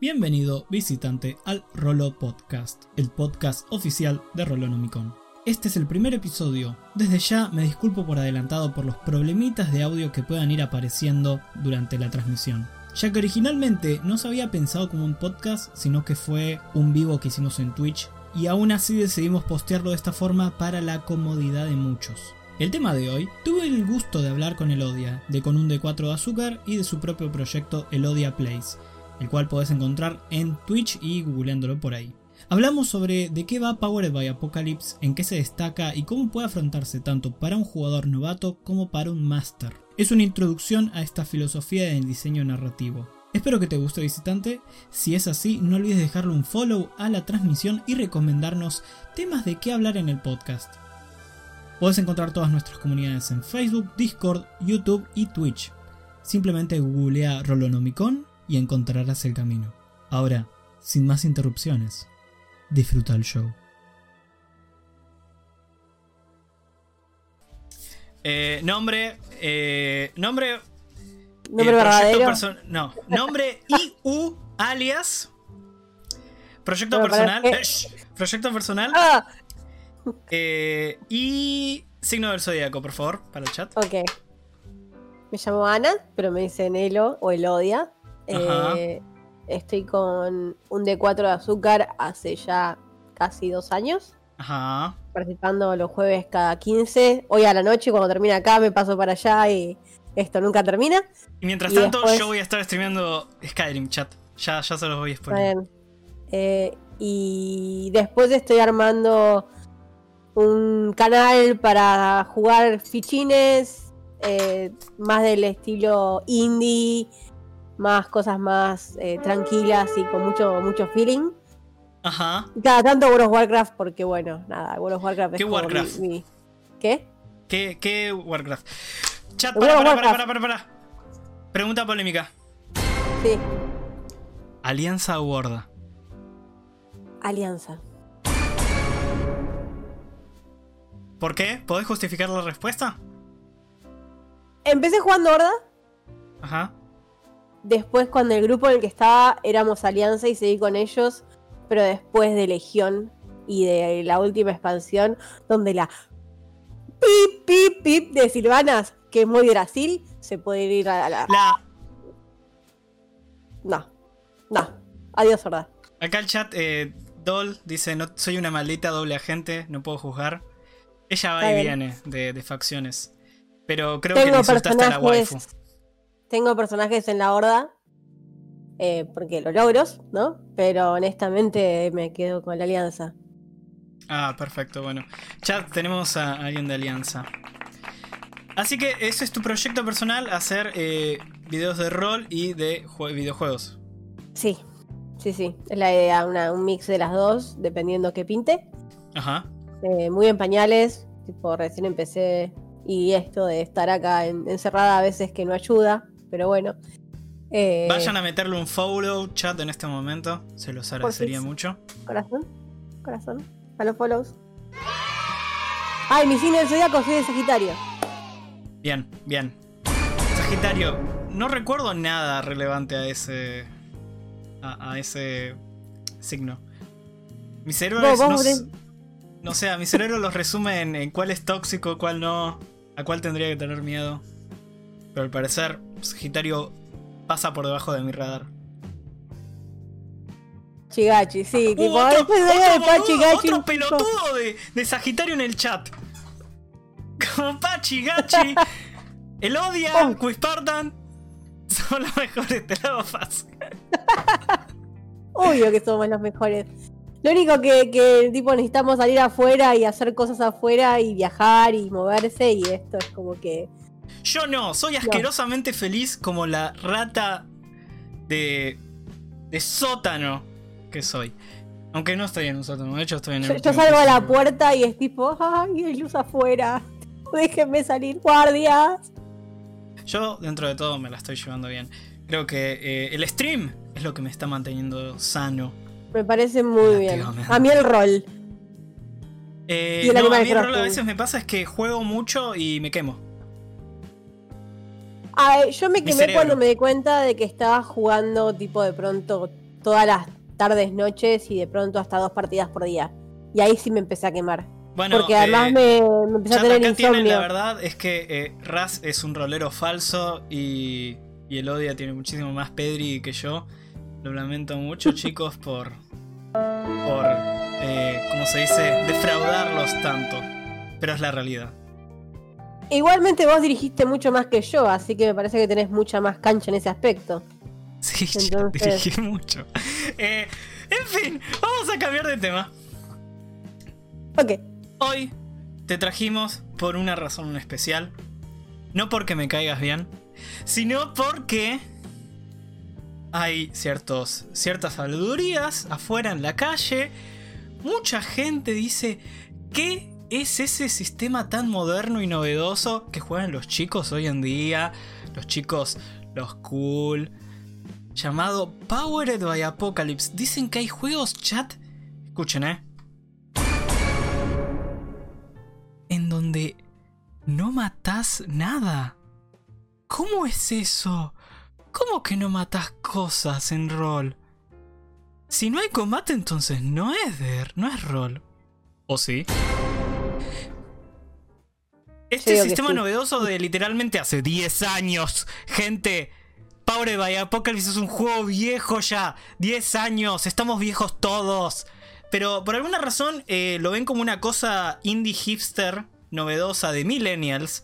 Bienvenido, visitante, al Rolo Podcast, el podcast oficial de Rolonomicon. Este es el primer episodio. Desde ya me disculpo por adelantado por los problemitas de audio que puedan ir apareciendo durante la transmisión. Ya que originalmente no se había pensado como un podcast, sino que fue un vivo que hicimos en Twitch, y aún así decidimos postearlo de esta forma para la comodidad de muchos. El tema de hoy, tuve el gusto de hablar con Elodia, de Con un D4 de Azúcar y de su propio proyecto Elodia Plays, el cual podés encontrar en Twitch y googleándolo por ahí. Hablamos sobre de qué va Powered by Apocalypse, en qué se destaca y cómo puede afrontarse tanto para un jugador novato como para un máster. Es una introducción a esta filosofía del diseño narrativo. Espero que te guste visitante, si es así no olvides dejarle un follow a la transmisión y recomendarnos temas de qué hablar en el podcast. Puedes encontrar todas nuestras comunidades en Facebook, Discord, YouTube y Twitch. Simplemente googlea Rolonomicon y encontrarás el camino. Ahora, sin más interrupciones, disfruta el show. Eh, nombre, eh, nombre, Nombre eh, verdadero. no, nombre IU alias, proyecto Pero personal, eh, proyecto personal Ah, eh, y signo del zodíaco, por favor, para el chat. ok. Me llamo Ana, pero me dicen Elo o Elodia. Eh, estoy con un D4 de azúcar hace ya casi dos años. Ajá. Participando los jueves cada 15. Hoy a la noche, cuando termina acá, me paso para allá y esto nunca termina. Y mientras Y tanto, después- yo voy a estar streameando Skyrim, chat. Ya, ya se los voy a bien. Eh, y después estoy armando un canal para jugar fichines, eh, más del estilo indie, más cosas más eh, tranquilas y con mucho, mucho feeling. Ajá. Y cada tanto World of Warcraft, porque bueno, nada, World of Warcraft es ¿Qué como mi- Warcraft? mi- ¿Qué? ¿Qué, qué Warcraft? Chat, para, para, para, para, para, para. Pregunta polémica. Sí, ¿Alianza o Horda? Alianza. ¿Por qué? ¿Podés justificar la respuesta? Empecé jugando Horda, Ajá. Después, cuando el grupo en el que estaba éramos Alianza y seguí con ellos, pero después de Legión y de la última expansión, donde la pip, pip, pip de Silvanas, que es muy Brasil, se puede ir a la. La, No, no. Adiós, Horda. acá el chat, eh, Doll dice, no, soy una maldita doble agente, no puedo juzgar. Ella va Está y bien. viene de, de facciones. Pero creo que le insultaste a la waifu. Tengo personajes en la Horda. eh, porque los logros, ¿no? Pero honestamente me quedo con la Alianza. Ah, perfecto, bueno. Chat, tenemos a alguien de Alianza. Así que ese es tu proyecto personal, hacer eh, videos de rol y de jue- videojuegos. Sí, sí, sí. Es la idea, una- un mix de las dos, dependiendo qué pinte. Ajá. Eh, muy en pañales, tipo recién empecé y esto de estar acá en- encerrada a veces que no ayuda, pero bueno. Eh, Vayan a meterle un follow, chat, en este momento. Se los agradecería mucho. Corazón, corazón, a los follows. Ay, mi signo del zodiaco, soy de Sagitario. Bien, bien. Sagitario, no recuerdo nada relevante a ese. a, a ese signo. Mi cerebro no, no sé, a mi cerebro los resume en, en cuál es tóxico, cuál no, a cuál tendría que tener miedo. Pero al parecer, Sagitario pasa por debajo de mi radar. Chigachi, sí, Uh, tipo, otro, después de otro Pachi boludo, Gachi, otro pelotudo de, de Sagitario en el chat. Como Pachi, Gachi, Elodia, Oh. Quispartan. Son los mejores, te lo hago fácil. Obvio que somos los mejores. Lo único que, que tipo necesitamos salir afuera y hacer cosas afuera y viajar y moverse y esto es como que Yo no, soy asquerosamente feliz como la rata de. de sótano que soy. Aunque no estoy en un sótano, de hecho estoy en el yo, salgo a la puerta y es tipo, ay, hay luz afuera. Déjenme salir, guardias. Yo, dentro de todo, me la estoy llevando bien. Creo que eh, el stream es lo que me está manteniendo sano. Me parece muy bien. A mí el rol. Eh, Y el no, a mí el rol a veces me pasa es que juego mucho y me quemo. Ay, yo me quemé cuando me di cuenta de que estaba jugando tipo de pronto todas las tardes, noches y de pronto hasta dos partidas por día. Y ahí sí me empecé a quemar. Bueno, porque además eh, me, me empecé a tener insomnio. la verdad es que eh, Raz es un rolero falso y, y Elodia tiene muchísimo más Pedri que yo. Lo lamento mucho, chicos, por. por. eh, ¿cómo se dice? defraudarlos tanto. Pero es la realidad. Igualmente vos dirigiste mucho más que yo, así que me parece que tenés mucha más cancha en ese aspecto. Sí, yo Entonces- dirigí mucho. Eh, en fin, vamos a cambiar de tema. Ok. Hoy te trajimos por una razón especial. No porque me caigas bien, sino porque hay ciertos, ciertas sabidurías afuera en la calle. Mucha gente dice, ¿qué es ese sistema tan moderno y novedoso que juegan los chicos hoy en día? Los chicos, los cool. Llamado Powered by Apocalypse. Dicen que hay juegos chat. Escuchen, eh. en donde no matás nada. ¿Cómo es eso? ¿Cómo que no matás cosas en rol? Si no hay combate, entonces no es de, no es rol. ¿O sí? Este sistema sí. novedoso de literalmente hace 10 años, gente. Power by Apocalypse es un juego viejo ya. 10 años, estamos viejos todos. Pero por alguna razón eh, lo ven como una cosa indie hipster novedosa de millennials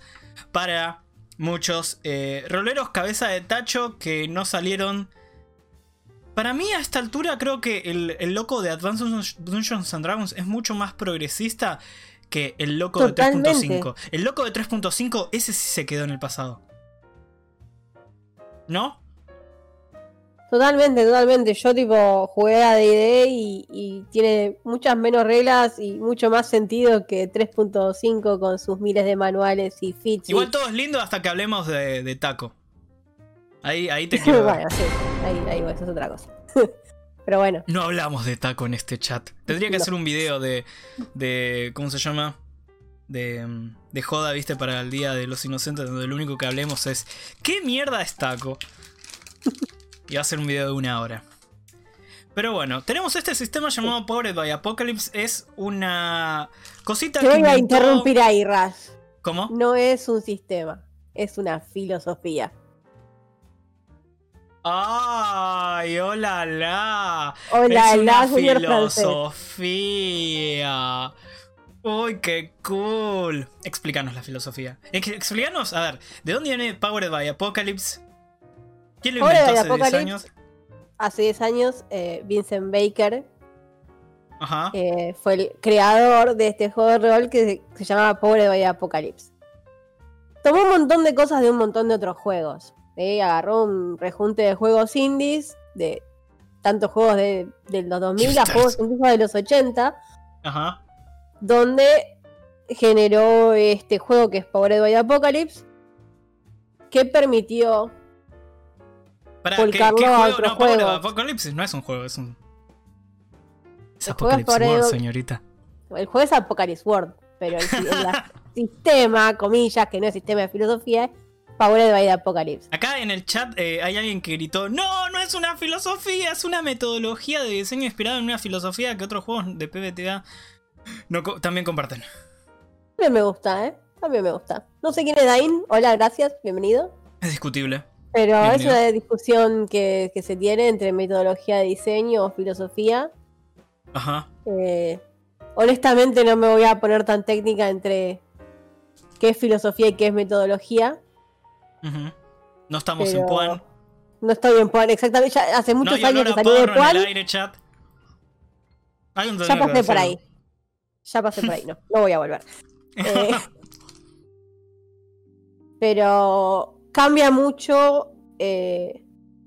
para muchos eh, roleros cabeza de tacho que no salieron. Para mí a esta altura creo que el, el loco de Advanced Dungeons and Dragons es mucho más progresista que el loco Totalmente. de 3.5. El loco de 3.5 ese sí se quedó en el pasado. ¿No? Totalmente, totalmente. Yo tipo jugué a D&D y, y tiene muchas menos reglas y mucho más sentido que 3.5 con sus miles de manuales y feats. y- Igual todo es lindo hasta que hablemos de, de taco. Ahí, ahí te ver. bueno, sí, ahí, ahí va, eso es otra cosa. Pero bueno, No hablamos de taco en este chat. Tendría que No. hacer un video de. de ¿Cómo se llama? De, de joda, viste, para el Día de los Inocentes, donde lo único que hablemos es. ¿Qué mierda es taco? Y va a ser un video de una hora. Pero bueno, tenemos este sistema llamado Powered by Apocalypse. Es una cosita te que. voy a inventó- interrumpir ahí, Raz. ¿Cómo? No es un sistema, es una filosofía. ¡Ay, hola, la! Hola, es una la señor filosofía. Uy, qué cool. Explícanos la filosofía. Ex- Explícanos, a ver, ¿de dónde viene Powered by Apocalypse? ¿Quién lo Powered inventó hace 10 Apocalypse. años? Hace 10 años, eh, Vincent Baker Ajá. eh, fue el creador de este juego de rol que se, llamaba Pobre by Apocalypse. Tomó un montón de cosas de un montón de otros juegos. Agarró un rejunte de juegos indies, de tantos juegos de, de los 2000 a juegos incluso de los 80, Ajá. donde generó este juego que es Powered by Apocalypse, que permitió Para, ¿qué, qué a juego? otros No, juegos. Apocalypse no es un juego, es un. Es El Apocalypse World, señorita. El juego es Apocalypse World, pero el, el sistema, comillas, que no es sistema de filosofía, Powered by Apocalypse. Acá en el chat eh, hay alguien que gritó: No, no es una filosofía, es una metodología de diseño inspirada en una filosofía que otros juegos de PBTA no co- también comparten. También me gusta, ¿eh? También me gusta. No sé quién es Dain. Hola, gracias, bienvenido. Es discutible. Pero es Bienvenido. una discusión que, que se tiene entre metodología de diseño o filosofía. Ajá. Eh, honestamente no me voy a poner tan técnica entre qué es filosofía y qué es metodología. No estamos Pero en Puan. No estoy en Puan, exactamente. Ya hace muchos años que salí de Puan. aire, chat. Hay un Ya pasé por ahí. Ya pasé por ahí, no, no voy a volver. Eh, pero cambia mucho eh,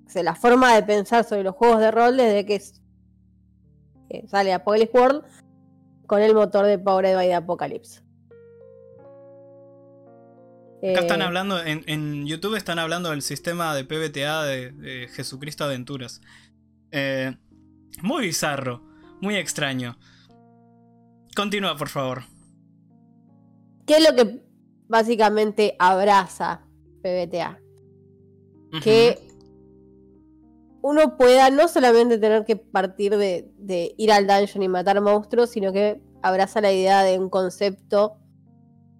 o sea, la forma de pensar sobre los juegos de rol desde que, es- que sale Apocalypse World con el motor de Powered by the Apocalypse. Acá están Eh, hablando, en, en YouTube están hablando del sistema de PBTA de, de Jesucristo Aventuras. Eh, muy bizarro, muy extraño. Continúa, por favor. ¿Qué es lo que básicamente abraza PBTA? Que uno pueda no solamente tener que partir de, de ir al dungeon y matar monstruos, sino que abraza la idea de un concepto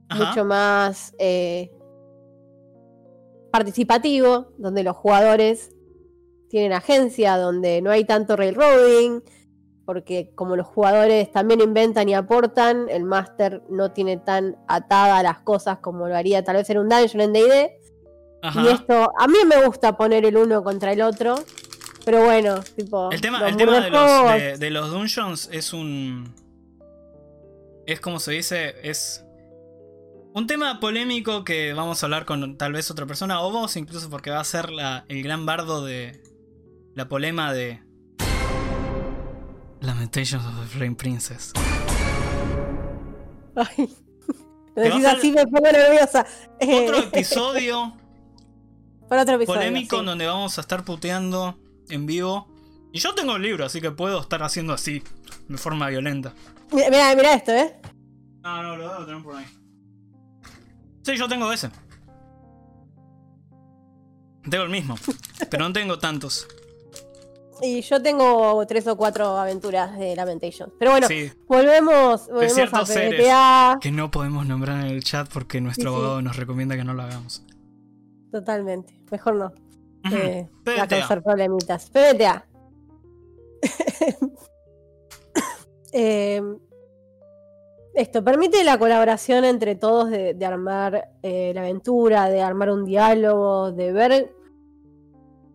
Ajá. mucho más eh, participativo, donde los jugadores tienen agencia, donde no hay tanto railroading, porque como los jugadores también inventan y aportan, el máster no tiene tan atada las cosas como lo haría tal vez en un dungeon en D&D. Y esto, a mí me gusta poner el uno contra el otro, pero bueno, tipo... El tema, los el tema de, los, murderjuegos- de, de los dungeons es un. Es como se dice, es. Un tema polémico que vamos a hablar con tal vez otra persona, o vos incluso, porque va a ser la, el gran bardo de. La polema de. Lamentations of the Flame Princess. Ay, decís así me pongo nerviosa. Otro episodio para otro episodio. polémico sí. en donde vamos a estar puteando en vivo. Y yo tengo el libro, así que puedo estar haciendo así, de forma violenta. Mira, mira, mira esto, ¿eh? No, no, lo debo tener por ahí. Sí, yo tengo ese. Tengo el mismo, pero no tengo tantos. Y yo tengo tres o cuatro aventuras de Lamentation. Pero bueno, Sí, volvemos, volvemos a ciertos seres. PBTA. que no podemos nombrar en el chat porque nuestro Sí, sí. abogado nos recomienda que no lo hagamos. Totalmente. Mejor no. Eh, va a causar problemitas. PBTA. Eh, esto permite la colaboración entre todos de, de armar eh, la aventura, de armar un diálogo, de ver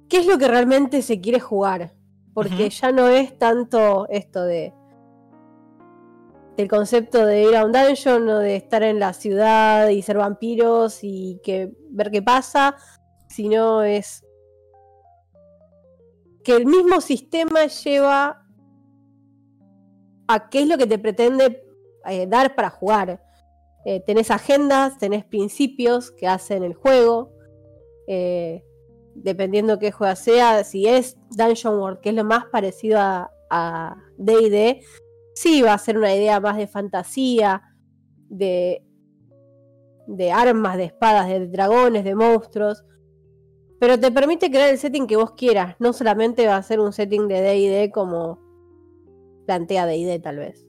qué es lo que realmente se quiere jugar. Porque ya no es tanto esto de del concepto de ir a un dungeon o de estar en la ciudad y ser vampiros y que ver qué pasa, sino es que el mismo sistema lleva a qué es lo que te pretende eh, dar para jugar. Eh, tenés agendas, tenés principios que hacen el juego. eh, dependiendo qué juego sea, si es Dungeon World, que es lo más parecido a DD, sí va a ser una idea más de fantasía, de, de armas, de espadas, de dragones, de monstruos. Pero te permite crear el setting que vos quieras. No solamente va a ser un setting de DD como plantea DD, tal vez.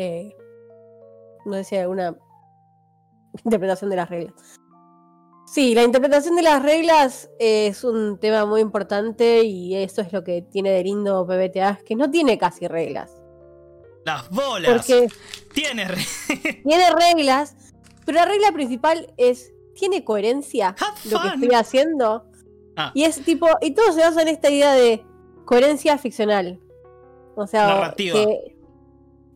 Eh, no sé si hay alguna interpretación de las reglas. Sí, la interpretación de las reglas es un tema muy importante y eso es lo que tiene de lindo PBTA, que no tiene casi reglas. Las bolas. Porque Tiene re- tiene reglas, pero la regla principal es, ¿tiene coherencia lo que estoy haciendo? Ah. Y es tipo, y todo se basa en esta idea de coherencia ficcional. O sea, Narrativa. que,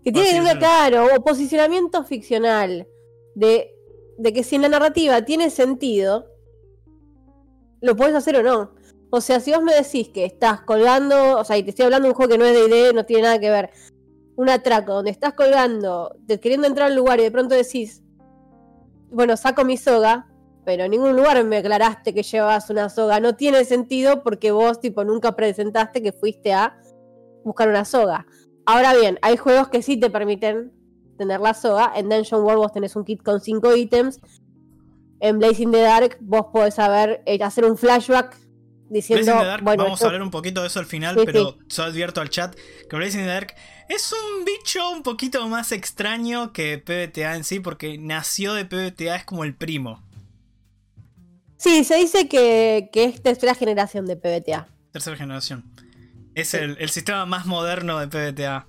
que tiene una decirlo. claro, o posicionamiento ficcional. De, de que si en la narrativa tiene sentido, lo puedes hacer o no. O sea, si vos me decís que estás colgando, o sea, y te estoy hablando de un juego que no es de ID, no tiene nada que ver. Un atraco donde estás colgando, te- queriendo entrar al lugar y de pronto decís, bueno, saco mi soga, pero en ningún lugar me aclaraste que llevabas una soga. No tiene sentido porque vos, tipo, nunca presentaste que fuiste a buscar una soga. Ahora bien, hay juegos que sí te permiten tener la soga. En Dungeon World vos tenés un kit con 5 ítems. En Blazing the Dark vos podés saber eh, hacer un flashback diciendo, Blazing the Dark, bueno, vamos esto- a hablar un poquito de eso al final, Sí, pero sí. yo advierto al chat que Blazing the Dark es un bicho un poquito más extraño que PBTA en sí, porque nació de PBTA, es como el primo. Sí, se dice que, que es tercera generación de PBTA. Tercera generación. Es Sí. el, el sistema más moderno de PBTA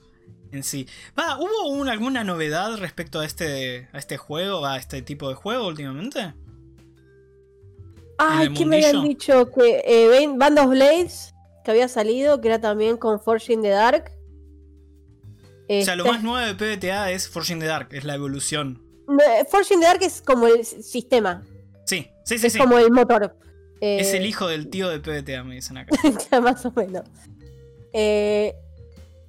en sí. Va, ¿Hubo un- alguna novedad respecto a este, a este juego, a este tipo de juego últimamente? Ay, ¿qué me habían dicho? Que eh, Ban- Band of Blades, que había salido, que era también con Forge in the Dark. O sea, lo Este- más nuevo de PBTA es Forging the Dark, es la evolución. No, eh, Forge in the Dark es como el sistema, Sí, sí, sí, es sí. como el motor. Es Eh, el hijo del tío de PBTA, me dicen acá. más o menos. Eh,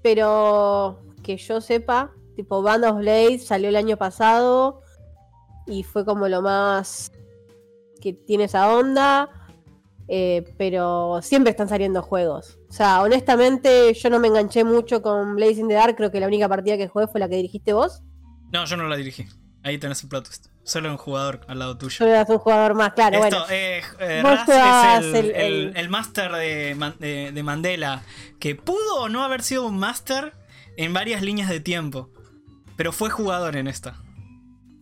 pero que yo sepa, tipo Band of Blades salió el año pasado y fue como lo más que tiene esa onda. eh, pero siempre están saliendo juegos. O sea, honestamente, yo no me enganché mucho con Blazing the Dark. Creo que la única partida que jugué fue la que dirigiste vos. No, yo no la dirigí. Ahí tenés el plot twist. Solo un jugador al lado tuyo. Solo un jugador más, claro, Esto, bueno. eh, eh, Raz es el, el- el, máster de, de- de Mandela, que pudo o no haber sido un máster en varias líneas de tiempo, pero fue jugador en esta.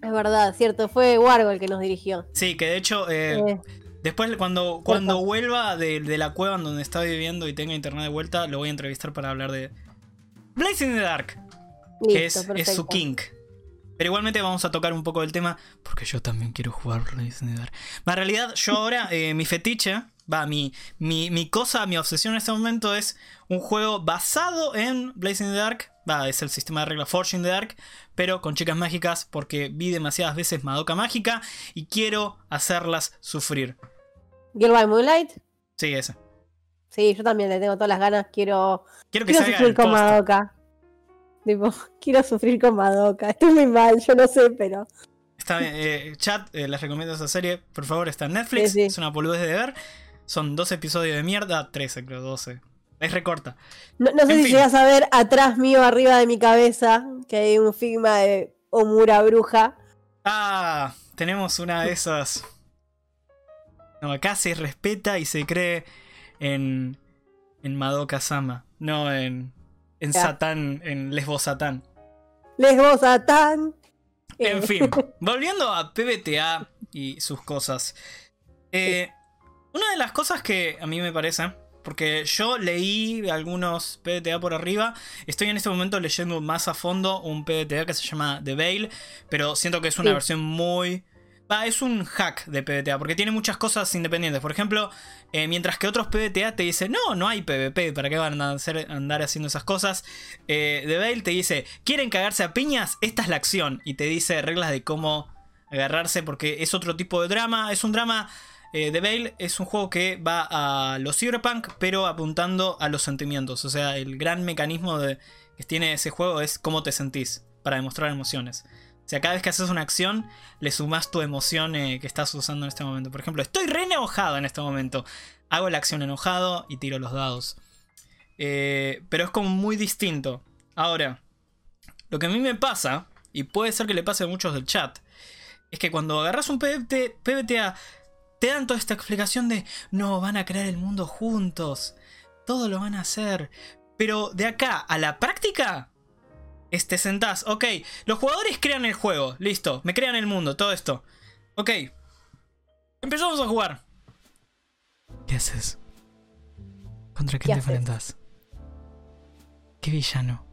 Es verdad, cierto. Fue Wargo el que nos dirigió. Sí, que de hecho, eh, después cuando, cuando vuelva de, de la cueva en donde está viviendo y tenga internet de vuelta, lo voy a entrevistar para hablar de Blazing in the Dark, que es, es su king. Pero igualmente vamos a tocar un poco del tema, porque yo también quiero jugar Blazing in the Dark. En realidad, yo ahora, eh, mi fetiche, va, mi, mi, mi cosa, mi obsesión en este momento es un juego basado en Blazing in the Dark. Va, es el sistema de regla Forge in the Dark, pero con chicas mágicas, porque vi demasiadas veces Madoka Mágica y quiero hacerlas sufrir. Girl by Moonlight. Sí, ese. Sí, yo también le tengo todas las ganas. Quiero, Quiero que quiero salga sufrir el con. Madoka. Tipo, quiero sufrir con Madoka. Estoy muy mal, yo no sé, pero. Está bien, eh, chat, eh, les recomiendo esa serie. Por favor, está en Netflix. Sí, sí. Es una boludez de ver. Son dos episodios de mierda. 13, creo, 12. Es recorta. No, no sé En si fin. llegas a ver atrás mío, arriba de mi cabeza, que hay un figma de Omura Bruja. Ah, tenemos una de esas. No, acá se respeta y se cree en. En Madoka Sama. No en. En. Satán. En Lesbo Satán. Lesbo Satán. En Eh, fin, volviendo a PBTA y sus cosas. Eh, una de las cosas que a mí me parece, porque yo leí algunos PBTA por arriba, estoy en este momento leyendo más a fondo un PBTA que se llama The Veil, pero siento que es una Sí. versión muy... Es un hack de PBTA, porque tiene muchas cosas independientes. Por ejemplo, eh, mientras que otros PBTA te dicen, no, no hay PvP, ¿para qué van a andar haciendo esas cosas? Eh, The Veil te dice, ¿quieren cagarse a piñas? Esta es la acción. Y te dice reglas de cómo agarrarse, porque es otro tipo de drama. Es un drama. eh, The Veil es un juego que va a los cyberpunk, pero apuntando a los sentimientos. O sea, el gran mecanismo que tiene ese juego es cómo te sentís para demostrar emociones. O sea, cada vez que haces una acción, le sumas tu emoción eh, que estás usando en este momento. Por ejemplo, estoy re enojado en este momento. Hago la acción enojado y tiro los dados. Eh, pero es como muy distinto. Ahora, lo que a mí me pasa, y puede ser que le pase a muchos del chat, es que cuando agarras un PBT, PBTA, te dan toda esta explicación de, no, van a crear el mundo juntos, todo lo van a hacer. Pero de acá a la práctica, es, te sentás, ok, los jugadores crean el juego, listo, me crean el mundo, todo esto. Ok, empezamos a jugar. ¿Qué haces? ¿Contra ¿Qué quién te haces? enfrentas? ¿Qué villano?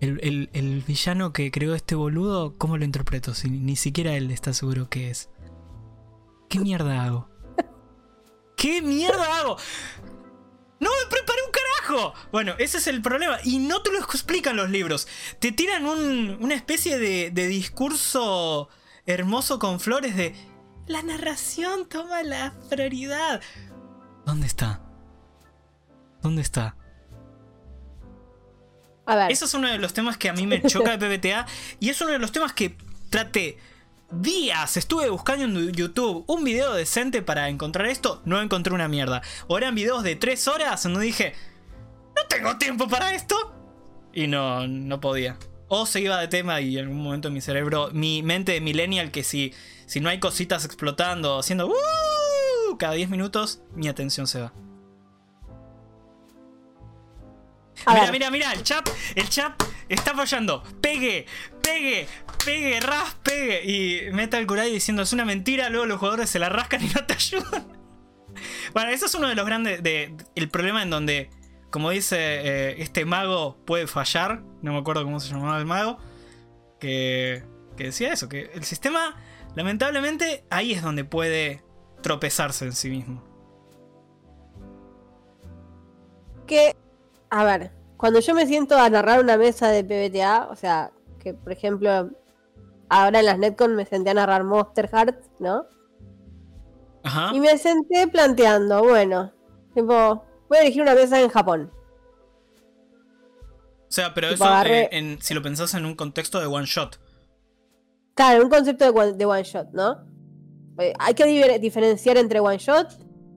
El, el- el villano que creó este boludo, ¿cómo lo interpreto? Si ni siquiera él está seguro qué es. ¿Qué mierda hago? ¿Qué mierda hago? ¡No me preparé un carajo! Bueno, ese es el problema. Y no te lo explican los libros. Te tiran un- una especie de, de discurso hermoso con flores de... La narración toma la prioridad. ¿Dónde está? ¿Dónde está? A ver, Eso es uno de los temas que a mí me choca de PBTA. Y es uno de los temas que traté días. Estuve buscando en YouTube un video decente para encontrar esto. No encontré una mierda. O eran videos de 3 horas donde dije, no tengo tiempo para esto. Y no, no podía. O se iba de tema y en algún momento mi cerebro, mi mente de millennial, que si, si no hay cositas explotando, haciendo "Uh", cada 10 minutos, mi atención se va. a Mira, ver, mira, mira, el chat, el chat está fallando. Pegue, pegue, pegue, ras, pegue. Y Metal Kurai diciendo es una mentira, luego los jugadores se la rascan y no te ayudan. Bueno, eso es uno de los grandes. De, el problema en donde, como dice eh, este mago, puede fallar. No me acuerdo cómo se llamaba el mago. Que, que decía eso, que el sistema, lamentablemente, ahí es donde puede tropezarse en sí mismo. que. A ver, cuando yo me siento a narrar una mesa de PBTA, o sea, que por ejemplo, ahora en las Netcon me senté a narrar Monster Hearts, ¿no? Ajá. Y me senté planteando, bueno, tipo, voy a elegir una mesa en Japón. O sea, pero Tipo, eso, agarré- eh, en- si lo pensás en un contexto de one shot. Claro, un concepto de one, de one shot, ¿no? Eh, hay que diferenciar entre one shot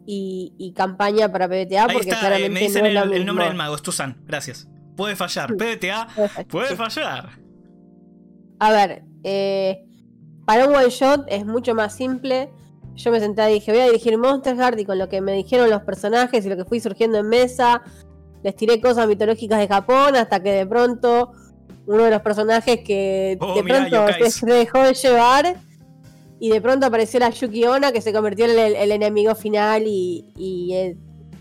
y, y campaña para PBTA Ahí porque está, eh, claramente me dicen no es el, nombre del mago, es Tuzan, gracias. Puede fallar, PBTA Perfecto, puede sí. fallar. A ver, eh, para un one shot es mucho más simple. Yo me senté y dije, voy a dirigir Monster Heart y con lo que me dijeron los personajes y lo que fui surgiendo en mesa, les tiré cosas mitológicas de Japón hasta que de pronto uno de los personajes que Oh, de mirá, pronto se dejó de llevar y de pronto apareció la Yuki Onna que se convirtió en el, el enemigo final y, y el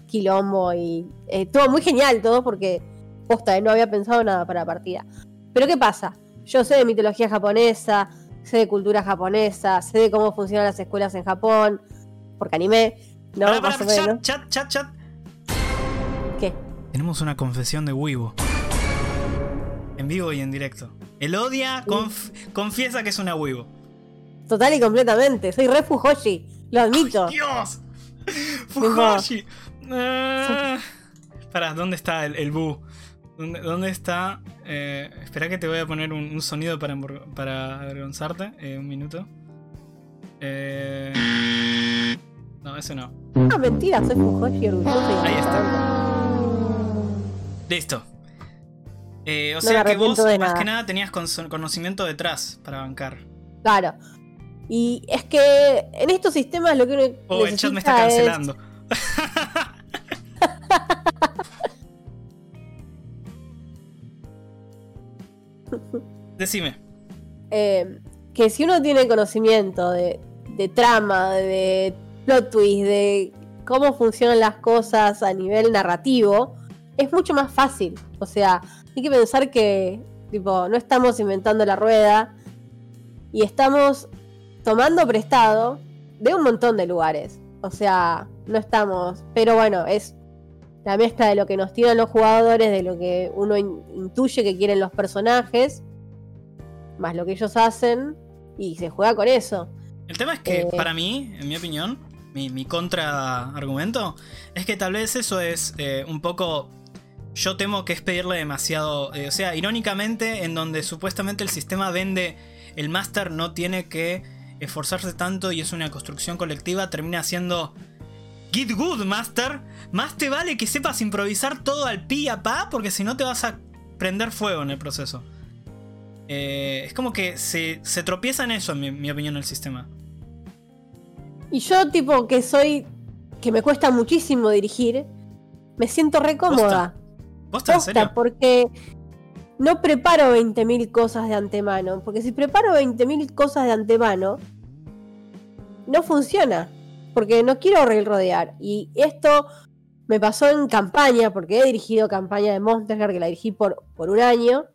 quilombo y eh, estuvo muy genial todo porque posta, eh, no había pensado nada para la partida. Pero ¿qué pasa? Yo sé de mitología japonesa, sé de cultura japonesa, sé de cómo funcionan las escuelas en Japón, porque anime, ¿no? Pará, o menos. chat, chat, chat, chat. ¿Qué? Tenemos una confesión de Weibo. En vivo y en directo. Elodia conf- confiesa que es una Weibo. Total y completamente. Soy re Fujoshi, lo admito. ¡Dios! ¡Fujoshi! Ah. Pará, ¿dónde está el, el Bu? ¿Dónde, dónde está? Eh, espera que te voy a poner un, un sonido para, para avergonzarte. Eh, un minuto. Eh, no, ese no. No, mentira, soy Fujoshi orgulloso. Ahí está. Listo. Eh, o No sea que vos, más nada. que nada, tenías con- conocimiento detrás para bancar. Claro. Y es que en estos sistemas lo que uno Oh, el chat me está necesita es- Decime. eh, que si uno tiene conocimiento de, de trama, de plot twist, de cómo funcionan las cosas a nivel narrativo, es mucho más fácil. O sea, hay que pensar que tipo, no estamos inventando la rueda y estamos tomando prestado de un montón de lugares. O sea, no estamos. Pero bueno, es la mezcla de lo que nos tiran los jugadores, de lo que uno in- intuye que quieren los personajes, más lo que ellos hacen, y se juega con eso. El tema es que Eh. para mí, en mi opinión, mi, mi contraargumento es que tal vez eso es eh, un poco. Yo temo que es pedirle demasiado. eh, o sea, irónicamente, en donde supuestamente el sistema vende. El máster no tiene que esforzarse tanto y es una construcción colectiva, termina siendo. Get good, Master. Más te vale que sepas improvisar todo al pi y a pa, porque si no te vas a prender fuego en el proceso. Eh, es como que se, se tropieza en eso, en mi, mi opinión, el sistema. Y yo, tipo, que soy. que me cuesta muchísimo dirigir, me siento re cómoda. ¿Posta, en Posta, serio? porque no preparo 20.000 cosas de antemano. Porque si preparo 20.000 cosas de antemano, no funciona. Porque no quiero rodear. Y esto me pasó en campaña, porque he dirigido campaña de Monster que la dirigí por, por un año.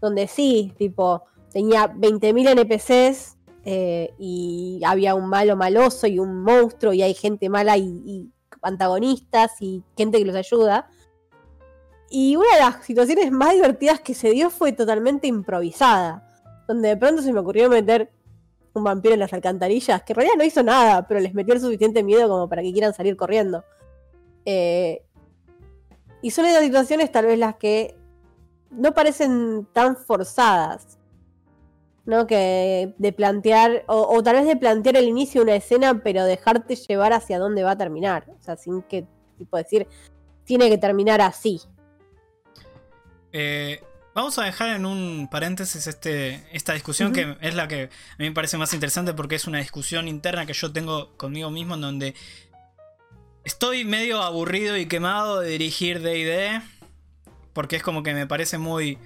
Donde sí, tipo, tenía 20.000 NPCs eh, y había un malo maloso y un monstruo y hay gente mala y antagonistas y gente que los ayuda. Y una de las situaciones más divertidas que se dio fue totalmente improvisada. Donde de pronto se me ocurrió meter un vampiro en las alcantarillas, que en realidad no hizo nada, pero les metió el suficiente miedo como para que quieran salir corriendo. Eh, y son esas situaciones tal vez las que no parecen tan forzadas. ¿No? Que de plantear, o, o tal vez de plantear el inicio de una escena, pero dejarte llevar hacia dónde va a terminar. O sea, sin que, tipo, decir, tiene que terminar así. Eh, vamos a dejar en un paréntesis este, esta discusión que es la que a mí me parece más interesante porque es una discusión interna que yo tengo conmigo mismo en donde estoy medio aburrido y quemado de dirigir D&D porque es como que me parece muy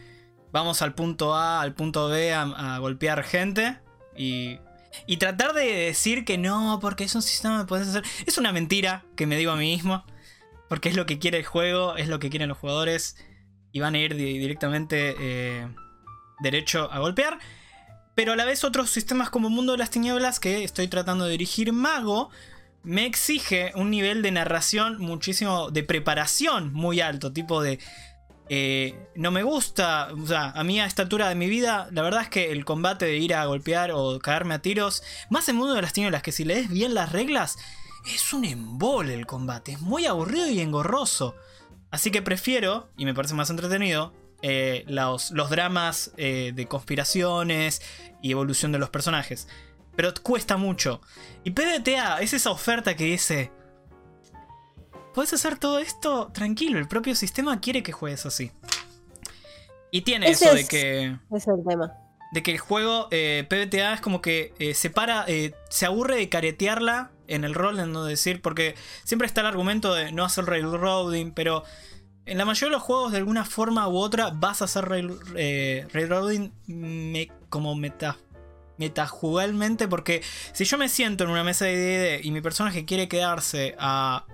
vamos al punto A, al punto B a, a golpear gente y y tratar de decir que no, porque es un sistema que puedes hacer. Es una mentira que me digo a mí mismo. Porque es lo que quiere el juego, es lo que quieren los jugadores. Y van a ir di- directamente eh, derecho a golpear. Pero a la vez otros sistemas como Mundo de las Tinieblas, que estoy tratando de dirigir Mago, me exige un nivel de narración muchísimo, de preparación muy alto. Tipo de... eh, no me gusta, o sea, a mí a esta altura de mi vida, la verdad es que el combate de ir a golpear o caerme a tiros, más en Mundo de las Tinieblas, que si lees bien las reglas, es un embole el combate, es muy aburrido y engorroso. Así que prefiero, y me parece más entretenido, eh, los, los dramas eh, de conspiraciones y evolución de los personajes. Pero cuesta mucho. Y PBTA es esa oferta que dice... Puedes hacer todo esto tranquilo, el propio sistema quiere que juegues así. Y tiene Ese eso de que... Es el tema. de que el juego eh, PBTA es como que se para, se aburre de caretearla en el rol, en no decir, porque siempre está el argumento de no hacer railroading, pero en la mayoría de los juegos de alguna forma u otra vas a hacer rail, railroading me, como meta, metajugalmente, porque si yo me siento en una mesa de D&D y mi personaje quiere quedarse a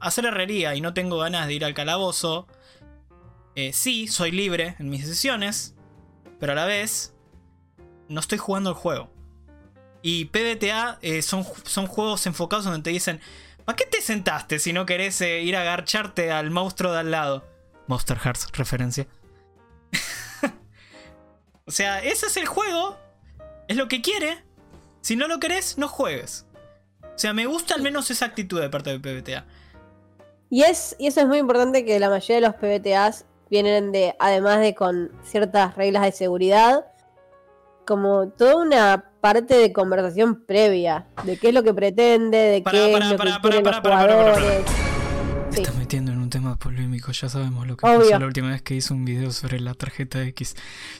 hacer herrería y no tengo ganas de ir al calabozo, sí, soy libre en mis decisiones, pero a la vez no estoy jugando el juego. Y PBTA eh, son, son juegos enfocados donde te dicen, ¿para qué te sentaste si no querés eh, ir a agarcharte al monstruo de al lado? Monster Hearts, referencia. o sea, ese es el juego. Es lo que quiere. Si no lo querés, no juegues. O sea, me gusta al menos esa actitud de parte de PBTA. Y, es, y eso es muy importante que la mayoría de los PBTAs vienen de, además de con ciertas reglas de seguridad, como toda una parte de conversación previa de qué es lo que pretende, de qué es lo que quieren los jugadores. Te estás metiendo en un tema polémico, ya sabemos lo que pasó la última vez que hice un video sobre la tarjeta X.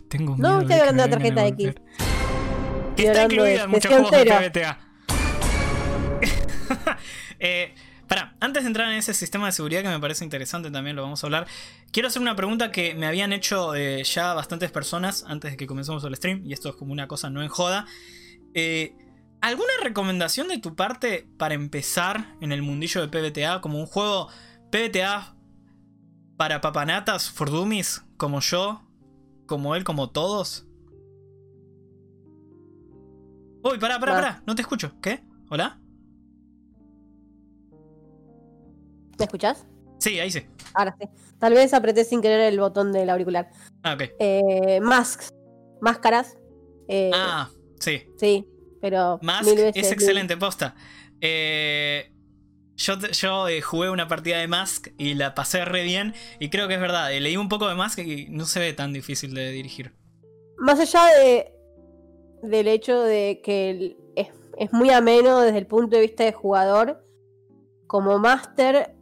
Tengo miedo No estoy hablando de la tarjeta X. Que está incluida en muchos juegos de PBTA. eh, para, antes de entrar en ese sistema de seguridad que me parece interesante, también lo vamos a hablar, quiero hacer una pregunta que me habían hecho eh, ya bastantes personas antes de que comencemos el stream, y esto es como una cosa no en joda. Eh, ¿Alguna recomendación de tu parte para empezar en el mundillo de PBTA? Como un juego PBTA para papanatas for dummies, como yo, como él, como todos. Uy, pará, pará, pará, no te escucho. ¿Qué? ¿Hola? ¿Me escuchás? Sí, ahí sí. Ahora sí. Tal vez apreté sin querer el botón del auricular. Ah, ok. Eh, masks. Máscaras. Eh, ah, sí. Sí, pero. Mask es excelente, posta. Eh, yo, yo jugué una partida de Mask y la pasé re bien. Y creo que es verdad. leí un poco de Mask y no se ve tan difícil de dirigir. Más allá de del hecho de que es, es muy ameno desde el punto de vista de jugador, como máster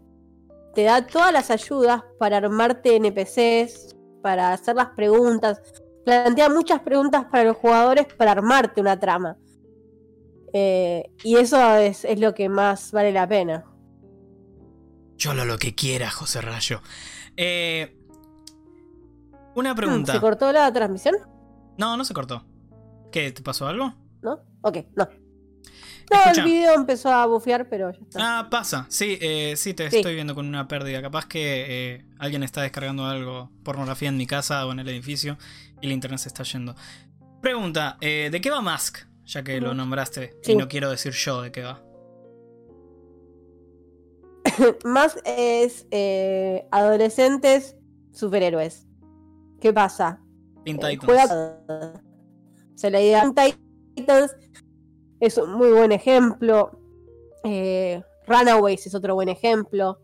te da todas las ayudas para armarte NPCs, para hacer las preguntas. Plantea muchas preguntas para los jugadores para armarte una trama. Eh, y eso es, lo que más vale la pena. Yo lo, lo que quiera, José Rayo. Eh, una pregunta. ¿Se cortó la transmisión? No, no se cortó. ¿Qué? ¿Te pasó algo? ¿No? Ok, no. No, el video empezó a bufear, pero ya está. Ah, pasa. Sí, eh, sí, te estoy viendo con una pérdida. Capaz que eh, alguien está descargando algo, pornografía en mi casa o en el edificio, y el internet se está yendo. Pregunta, eh, ¿de qué va Mask? Ya que lo nombraste, y no quiero decir yo de qué va. Mask es adolescentes superhéroes. ¿Ququé pasa? Teen Titans. Juega... Se la idea Titans es un muy buen ejemplo. Eh, Runaways es otro buen ejemplo.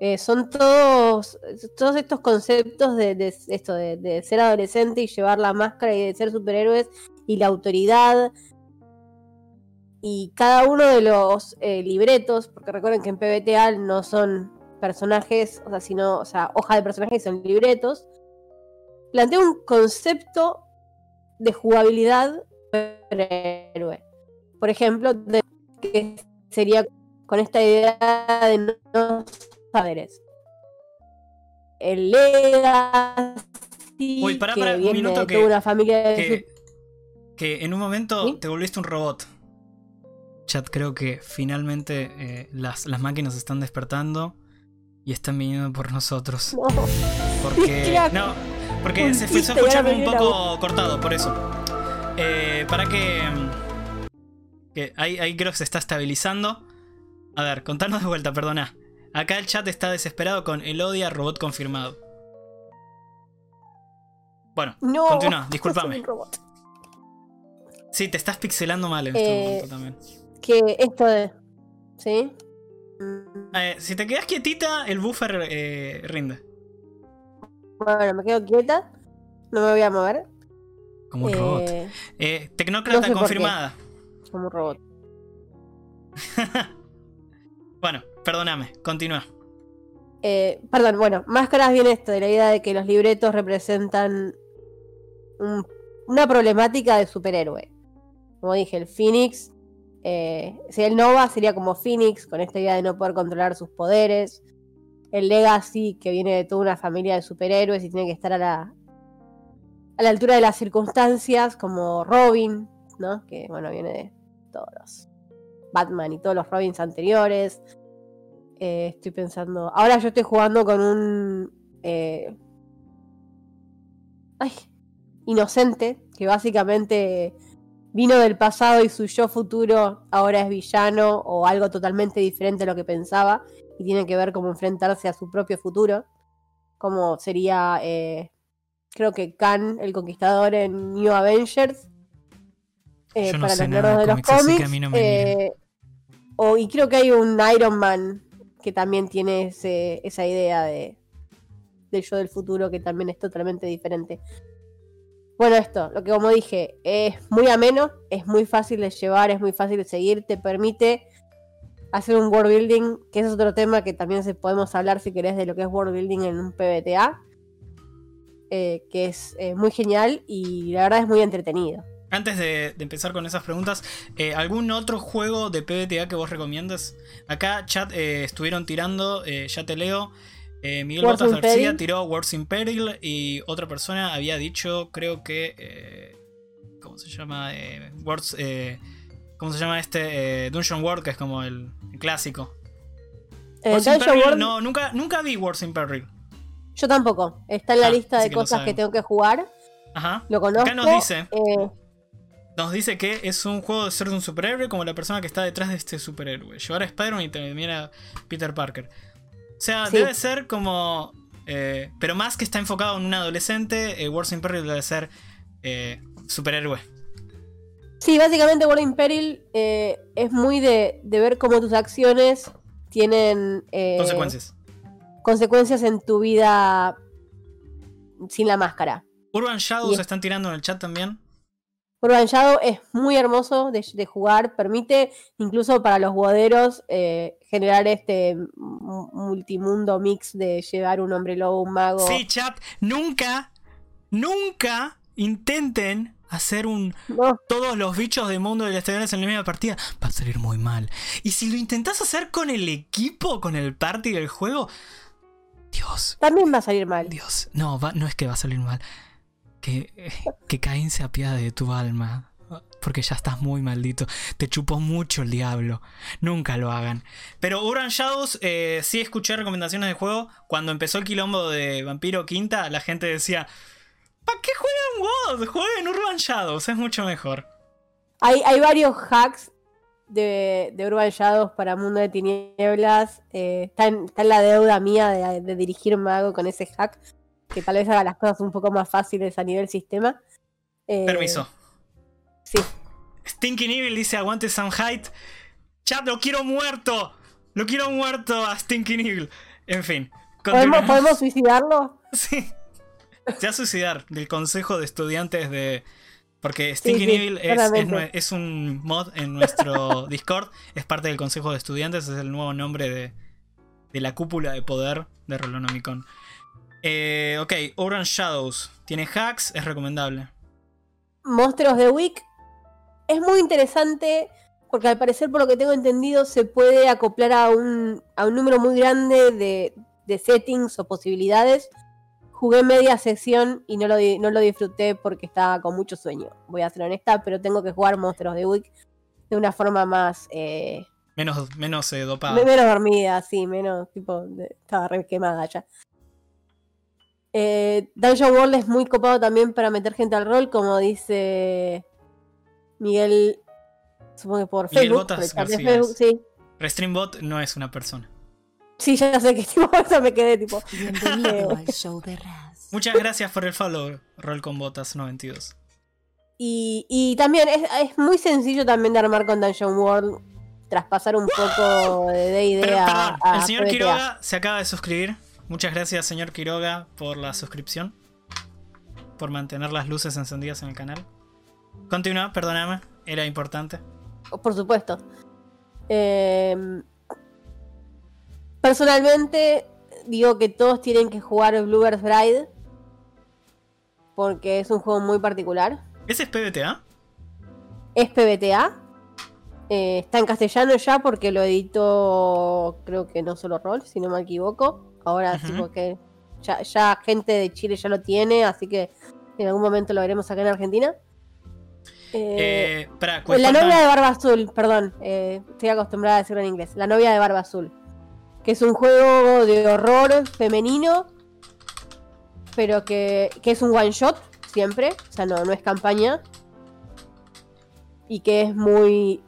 Eh, son todos, todos estos conceptos de, esto de, ser adolescente y llevar la máscara y de ser superhéroes y la autoridad. Y cada uno de los eh, libretos, porque recuerden que en PBTA no son personajes, o sea, sino, o sea, hoja de personajes son libretos, plantea un concepto de jugabilidad superhéroe por ejemplo, de que sería con esta idea de no saberes. El Legacy, Uy, pará, que un minuto que, una familia que, en un momento te volviste un robot. Chat, creo que finalmente eh, las, las, máquinas están despertando y están viniendo por nosotros. No. Porque, no, porque se, se escucha un poco cortado, por eso. Eh, para que ahí, creo que se está estabilizando. A ver, contanos de vuelta, perdona. Acá el chat está desesperado con Elodia robot confirmado. Bueno, continúa, discúlpame. Sí, te estás pixelando mal en este eh, momento también. Que esto de. ¿Sí? Eh, si te quedas quietita, el buffer eh, rinde. Bueno, me quedo quieta. No me voy a mover. Como un robot. Tecnócrata confirmada como un robot. bueno, perdóname, continúa. Eh, perdón, bueno, máscaras viene esto, de la idea de que los libretos representan un una problemática de superhéroe. Como dije, el Phoenix, eh, si el Nova sería como Phoenix, con esta idea de no poder controlar sus poderes. El Legacy, que viene de toda una familia de superhéroes y tiene que estar a la, a la altura de las circunstancias, como Robin, ¿no? Que bueno, viene de todos Batman y todos los Robins anteriores. Eh, estoy pensando. Ahora yo estoy jugando con un. Eh, ay, inocente, que básicamente vino del pasado y su yo futuro ahora es villano o algo totalmente diferente a lo que pensaba y tiene que ver cómo enfrentarse a su propio futuro, como sería, eh, creo que Khan, el conquistador en New Avengers, eh, no para los nada nerdos de los cómics, así que cómics. a mí no eh, o, y creo que hay un Iron Man que también tiene ese- esa idea de del yo del futuro que también es totalmente diferente. Bueno, esto, lo que como dije, es muy ameno, es muy fácil de llevar, es muy fácil de seguir, te permite hacer un world building, que es otro tema que también se podemos hablar si querés de lo que es world building en un PBTA, eh, que es eh, muy genial y la verdad es muy entretenido. Antes de, de empezar con esas preguntas, eh, ¿algún otro juego de PBTA que vos recomiendas? Acá, chat, eh, estuvieron tirando, eh, ya te leo. Miguel Wars Botas García Peril. tiró Wars in Peril y otra persona había dicho, creo que. ¿Cómo se llama? Eh, ¿Cómo se llama este? Dungeon World, que es como el, el clásico. Wars in Peril, World, no, nunca, nunca vi Wars in Peril. yo tampoco, está en la Ah, lista de cosas que tengo que jugar, Ajá. lo conozco. Acá nos dice. Nos dice que es un juego de ser de un superhéroe como la persona que está detrás de este superhéroe. Llevar a Spider-Man y también a Peter Parker. O sea, Sí. debe ser como. eh, pero más que está enfocado en un adolescente, eh, Wars in Peril debe ser eh, superhéroe. Sí, básicamente World in Peril eh, es muy de, de ver cómo tus acciones tienen Consecuencias. consecuencias en tu vida sin la máscara. Urban Shadows y- están tirando en el chat también. Urban Shadow es muy hermoso de, de jugar, permite incluso para los boderos eh, generar este mu- multimundo mix de llevar un hombre lobo, un mago. Sí, chat. Nunca, nunca intenten hacer un No, todos los bichos del mundo de las teorías en la misma partida, va a salir muy mal. Y si lo intentás hacer con el equipo, con el party del juego, Dios, también va a salir mal. Dios, no, va- no es que va a salir mal. Que, que Caín se apiade de tu alma. Porque ya estás muy maldito. Te chupó mucho el diablo. Nunca lo hagan. Pero Urban Shadows, eh, sí escuché recomendaciones de juego. Cuando empezó el quilombo de Vampiro Quinta, la gente decía: ¿Para qué juegan WoD? Jueguen Urban Shadows, es mucho mejor. Hay, hay varios hacks de, Urban Shadows para Mundo de Tinieblas. eh, está, en, está la deuda mía de, de dirigir mago con ese hack. Que tal vez haga las cosas un poco más fáciles a nivel sistema. Eh, Permiso. Sí. Stinking Evil dice: Aguante Sam Height. Chat, lo quiero muerto. Lo quiero muerto a Stinking Evil. En fin. ¿Podemos. ¿Podemos suicidarlo? Sí. Se va a suicidar del consejo de estudiantes de. Porque Stinking sí, Evil es, es claramente. nue- es un mod en nuestro Discord. Es parte del consejo de estudiantes. Es el nuevo nombre de, de la cúpula de poder de Rolonomicon. Eh, ok, Orange Shadows. Tiene hacks, es recomendable. Monstruos de Wick es muy interesante porque al parecer, por lo que tengo entendido, se puede acoplar a un, a un número muy grande de, de settings o posibilidades. Jugué media sección y no lo, no lo disfruté porque estaba con mucho sueño, voy a ser honesta, pero tengo que jugar Monstruos de Wick de una forma más... eh, Menos, menos eh, dopada. Me- Menos dormida, sí, menos tipo. estaba re quemada ya. Eh, Dungeon World es muy copado también para meter gente al rol, como dice Miguel, supongo que por Miguel Facebook. Botas Facebook, sí. Restreambot no es una persona. Sí, ya sé que tipo, eso me quedé tipo. Bienvenido al show de Raz. Muchas gracias por el follow, Roll con Botas 92. Y, y también es, es muy sencillo también de armar con Dungeon World, traspasar un poco de D&D Pero, a, perdón, a el señor. Quiroga se acaba de suscribir. Muchas gracias, señor Quiroga, por la suscripción. Por mantener las luces encendidas en el canal. Continúa, perdóname, era importante. Por supuesto. Eh, personalmente, digo que todos tienen que jugar Bluebird's Bride. Porque es un juego muy particular. ¿Ese es PBTA? Es PBTA. Eh, está en castellano ya porque lo editó, creo que no solo Roll, si no me equivoco. Ahora sí, Ujú. porque ya, ya gente de Chile ya lo tiene, así que en algún momento lo veremos acá en Argentina. Eh, Eh, para, pues la novia de Barba Azul, perdón, eh, estoy acostumbrada a decirlo en inglés. La novia de Barba Azul. Que es un juego de horror femenino, pero que, que es un one shot siempre, o sea, no, no es campaña. Y que es muy,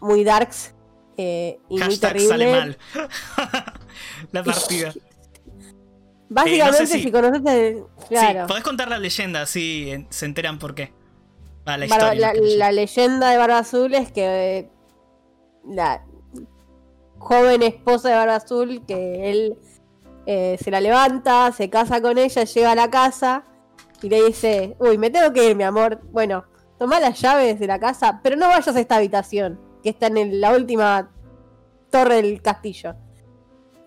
muy darks eh, y muy Hashtag terrible. sale mal. la partida. Básicamente, Eh, no sé si- si... conoces el- Claro. Sí, podés contar la leyenda, así se enteran por qué. Ah, la historia. la, leyenda. la leyenda de Barba Azul es que eh, la joven esposa de Barba Azul, que él eh, se la levanta, se casa con ella, llega a la casa y le dice, uy, me tengo que ir, mi amor. Bueno, toma las llaves de la casa, pero no vayas a esta habitación, que está en el- la última torre del castillo.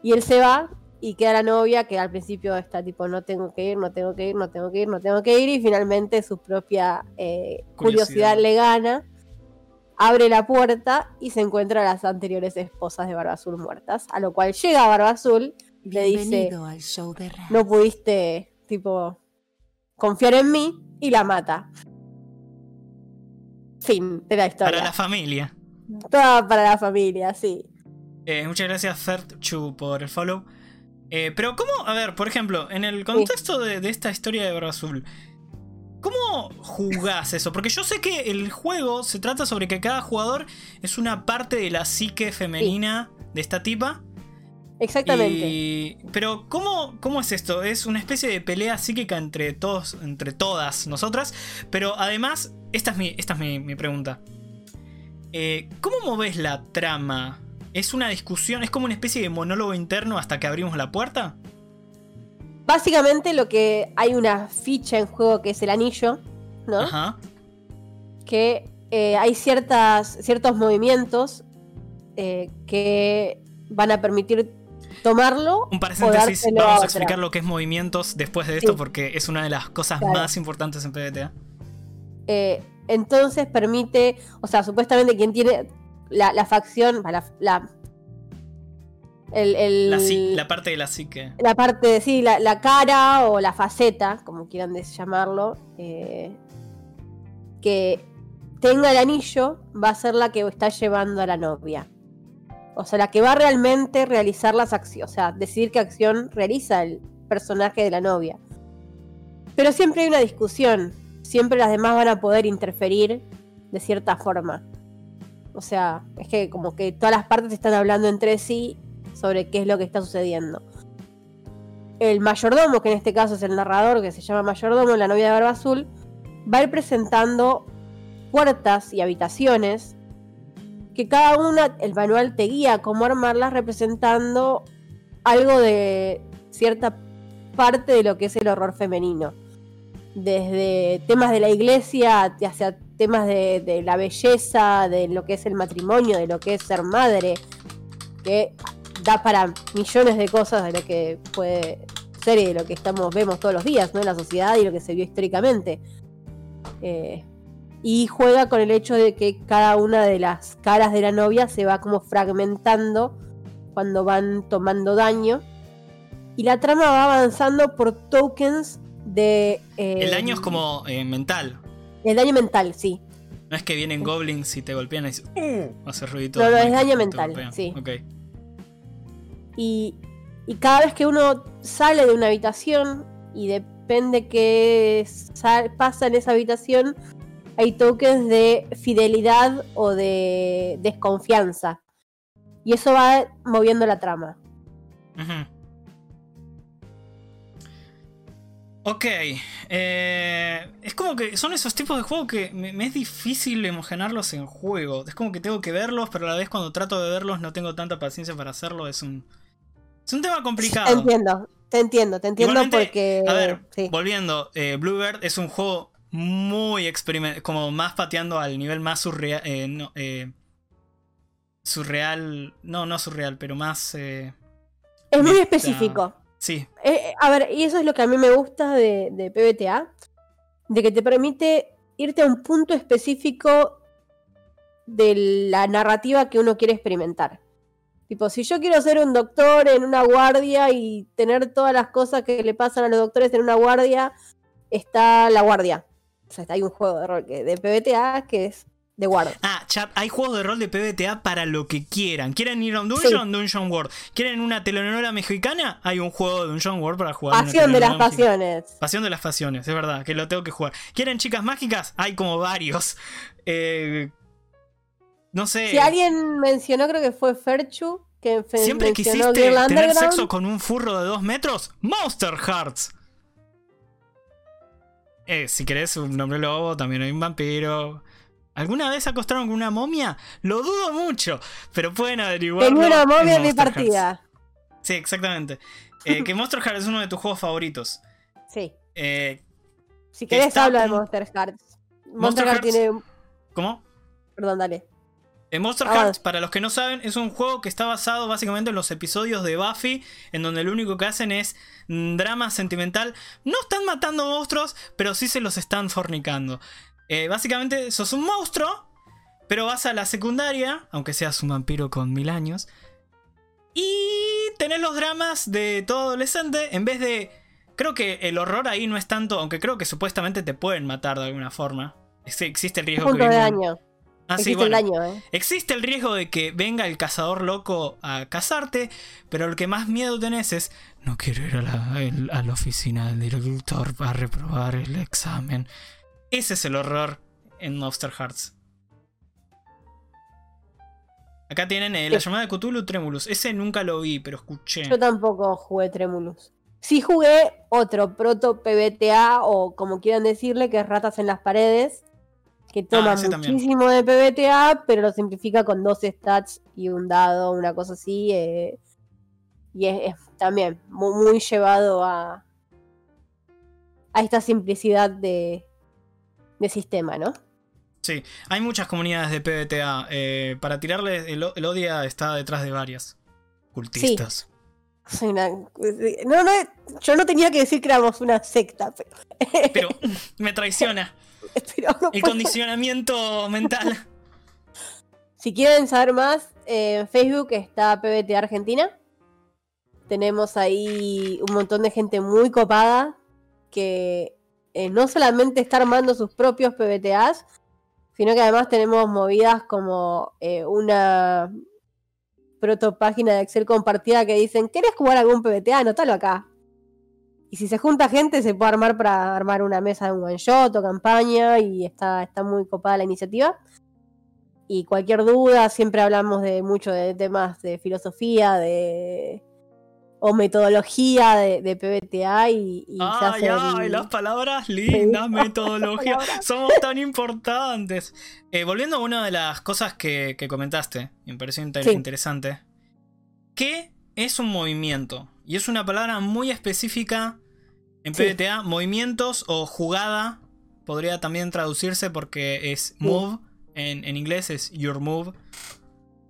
Y él se va y queda la novia que al principio está tipo, no tengo que ir, no tengo que ir, no tengo que ir, no tengo que ir. Y finalmente su propia eh, Curiosidad. curiosidad. le gana. Abre la puerta y se encuentra a las anteriores esposas de Barba Azul muertas. A lo cual llega Barba Azul y le dice, Bienvenido al show de Raz. no pudiste, tipo, confiar en mí y la mata. Fin de la historia. Para la familia. Toda para la familia, sí. Eh, muchas gracias, Ferchu, por el follow. Eh, pero, ¿cómo? A ver, por ejemplo, en el contexto de, de esta historia de Barba Azul, ¿cómo jugás eso? Porque yo sé que el juego se trata sobre que cada jugador es una parte de la psique femenina de esta tipa. Exactamente. Y- pero, ¿cómo, ¿cómo es esto? Es una especie de pelea psíquica entre todos, entre todas nosotras. Pero además, esta es mi, esta es mi, mi pregunta. Eh, ¿Cómo moves la trama? ¿Es una discusión? ¿Es como una especie de monólogo interno hasta que abrimos la puerta? Básicamente lo que hay una ficha en juego que es el anillo, ¿no? Ajá. Que eh, hay ciertas, ciertos movimientos eh, que van a permitir tomarlo Un o paréntesis, dárselo vamos a explicar lo que es movimientos después de esto Sí. porque es una de las cosas Claro. más importantes en PBTA. Eh, entonces permite, o sea, supuestamente quien tiene la, la facción, la, la, el- el- La, parte de la psique. la parte, sí, la, la cara o la faceta, como quieran llamarlo, eh, que tenga el anillo va a ser la que está llevando a la novia. O sea, la que va a realmente realizar las acciones, o sea, decidir qué acción realiza el personaje de la novia. Pero siempre hay una discusión, siempre las demás van a poder interferir de cierta forma. O sea, es que como que todas las partes están hablando entre sí sobre qué es lo que está sucediendo. El mayordomo, que en este caso es el narrador, que se llama mayordomo, la novia de Barba Azul, va a ir presentando puertas y habitaciones que cada una, el manual te guía cómo armarlas representando algo de cierta parte de lo que es el horror femenino. Desde temas de la iglesia hacia temas de, la belleza, de lo que es el matrimonio, de lo que es ser madre, que da para millones de cosas de lo que puede ser y de lo que estamos, vemos todos los días, ¿no? En la sociedad y lo que se vio históricamente. Eh, y juega con el hecho de que cada una de las caras de la novia se va como fragmentando cuando van tomando daño. Y la trama va avanzando por tokens de. eh, El daño es como eh, mental. El daño mental, sí. No es que vienen goblins y te golpean y dices, "Uh", hace ruidito. No, no, es daño mental, sí. Ok. Y, y cada vez que uno sale de una habitación y depende qué pasa en esa habitación, hay tokens de fidelidad o de desconfianza. Y eso va moviendo la trama. Ujú. Ok, eh, es como que son esos tipos de juegos que me, me es difícil emocionarlos en juego. Es como que tengo que verlos, pero a la vez cuando trato de verlos no tengo tanta paciencia para hacerlo. Es un, es un tema Te complicado. entiendo, te entiendo, te entiendo Igualmente, porque. A ver, sí. volviendo, eh, Bluebird es un juego muy experimental, como más pateando al nivel más surreal. eh, no, surreal, no, no surreal, pero más... es muy específico. Sí, Eh, a ver, y eso es lo que a mí me gusta de, de PBTA, de que te permite irte a un punto específico de la narrativa que uno quiere experimentar. Tipo, si yo quiero ser un doctor en una guardia y tener todas las cosas que le pasan a los doctores en una guardia, está la guardia. O sea, hay un juego de rol de PBTA que es de guardia. Ah, chat, hay juegos de rol de PBTA para lo que quieran. ¿Quieren ir a un dungeon? Dungeon World. ¿Quieren una telenovela mexicana? Hay un juego de Dungeon World para jugar. Pasión de las mexicana. pasiones. Pasión de las pasiones, es verdad, que lo tengo que jugar. ¿Quieren chicas mágicas? Hay como varios. Eh, no sé. Si alguien mencionó, creo que fue Ferchu, que ¿Siempre quisiste tener sexo con un furro de dos metros? Monster Hearts. Eh, si querés un hombre lobo, también hay un vampiro. ¿Alguna vez acostaron con una momia? Lo dudo mucho, pero pueden averiguarlo. Tengo una momia en mi Hearts. partida. Sí, exactamente. Eh, que Monster Hearts es uno de tus juegos favoritos. Sí. Eh, Si querés, hablo de Monster Hearts. Monster, Monster Hearts- tiene. ¿Cómo? Perdón, dale. Eh, Monster Ah, Hearts, para los que no saben, es un juego que está basado básicamente en los episodios de Buffy, en donde lo único que hacen es mm, drama sentimental. No están matando monstruos, pero sí se los están fornicando. Eh, básicamente, sos un monstruo, pero vas a la secundaria, aunque seas un vampiro con mil años, y tenés los dramas de todo adolescente, en vez de... Creo que el horror ahí no es tanto, aunque creo que supuestamente te pueden matar de alguna forma. Existe el riesgo Punto que de daño. Ah, sí, el daño, ¿eh? Existe el riesgo de que venga el cazador loco a cazarte, pero lo que más miedo tenés es no quiero ir a la, a la oficina del director para reprobar el examen. Ese es el horror en Monster Hearts. Acá tienen eh, la llamada de Cthulhu Tremulus. Ese nunca lo vi, pero escuché. Yo tampoco jugué Tremulus. Sí jugué otro proto PBTA o como quieran decirle, que es Ratas en las Paredes, que toma Ah, también. muchísimo de PBTA, pero lo simplifica con dos stats y un dado, una cosa así. eh, y es, es también mu- muy, llevado a, a esta simplicidad de, de sistema, ¿no? Sí, hay muchas comunidades de PBTA. eh, para tirarle el, el odia está detrás de varias. Cultistas. Soy una- no, no, yo no tenía que decir que éramos una secta, pero, Pero me traiciona. pero no El puedo- condicionamiento mental. Si quieren saber más, en Facebook está PBT Argentina. Tenemos ahí un montón de gente muy copada que eh, no solamente está armando sus propios PBTAs, sino que además tenemos movidas como eh, una proto página de Excel compartida que dicen, ¿querés jugar algún PBTA? Anotalo acá. Y si se junta gente, se puede armar para armar una mesa de un one shot o campaña y está, está muy copada la iniciativa. Y cualquier duda, siempre hablamos de mucho de temas de filosofía, de o metodología de, de PBTA y, y se Ay, hacen- ay, las palabras lindas, metodología. Palabras. Somos tan importantes. Eh, volviendo a una de las cosas que, que comentaste, me pareció inter- Sí. interesante. ¿Qué es un movimiento? Y es una palabra muy específica en Sí. PBTA. Movimientos o jugada podría también traducirse porque es move. En, en inglés es your move,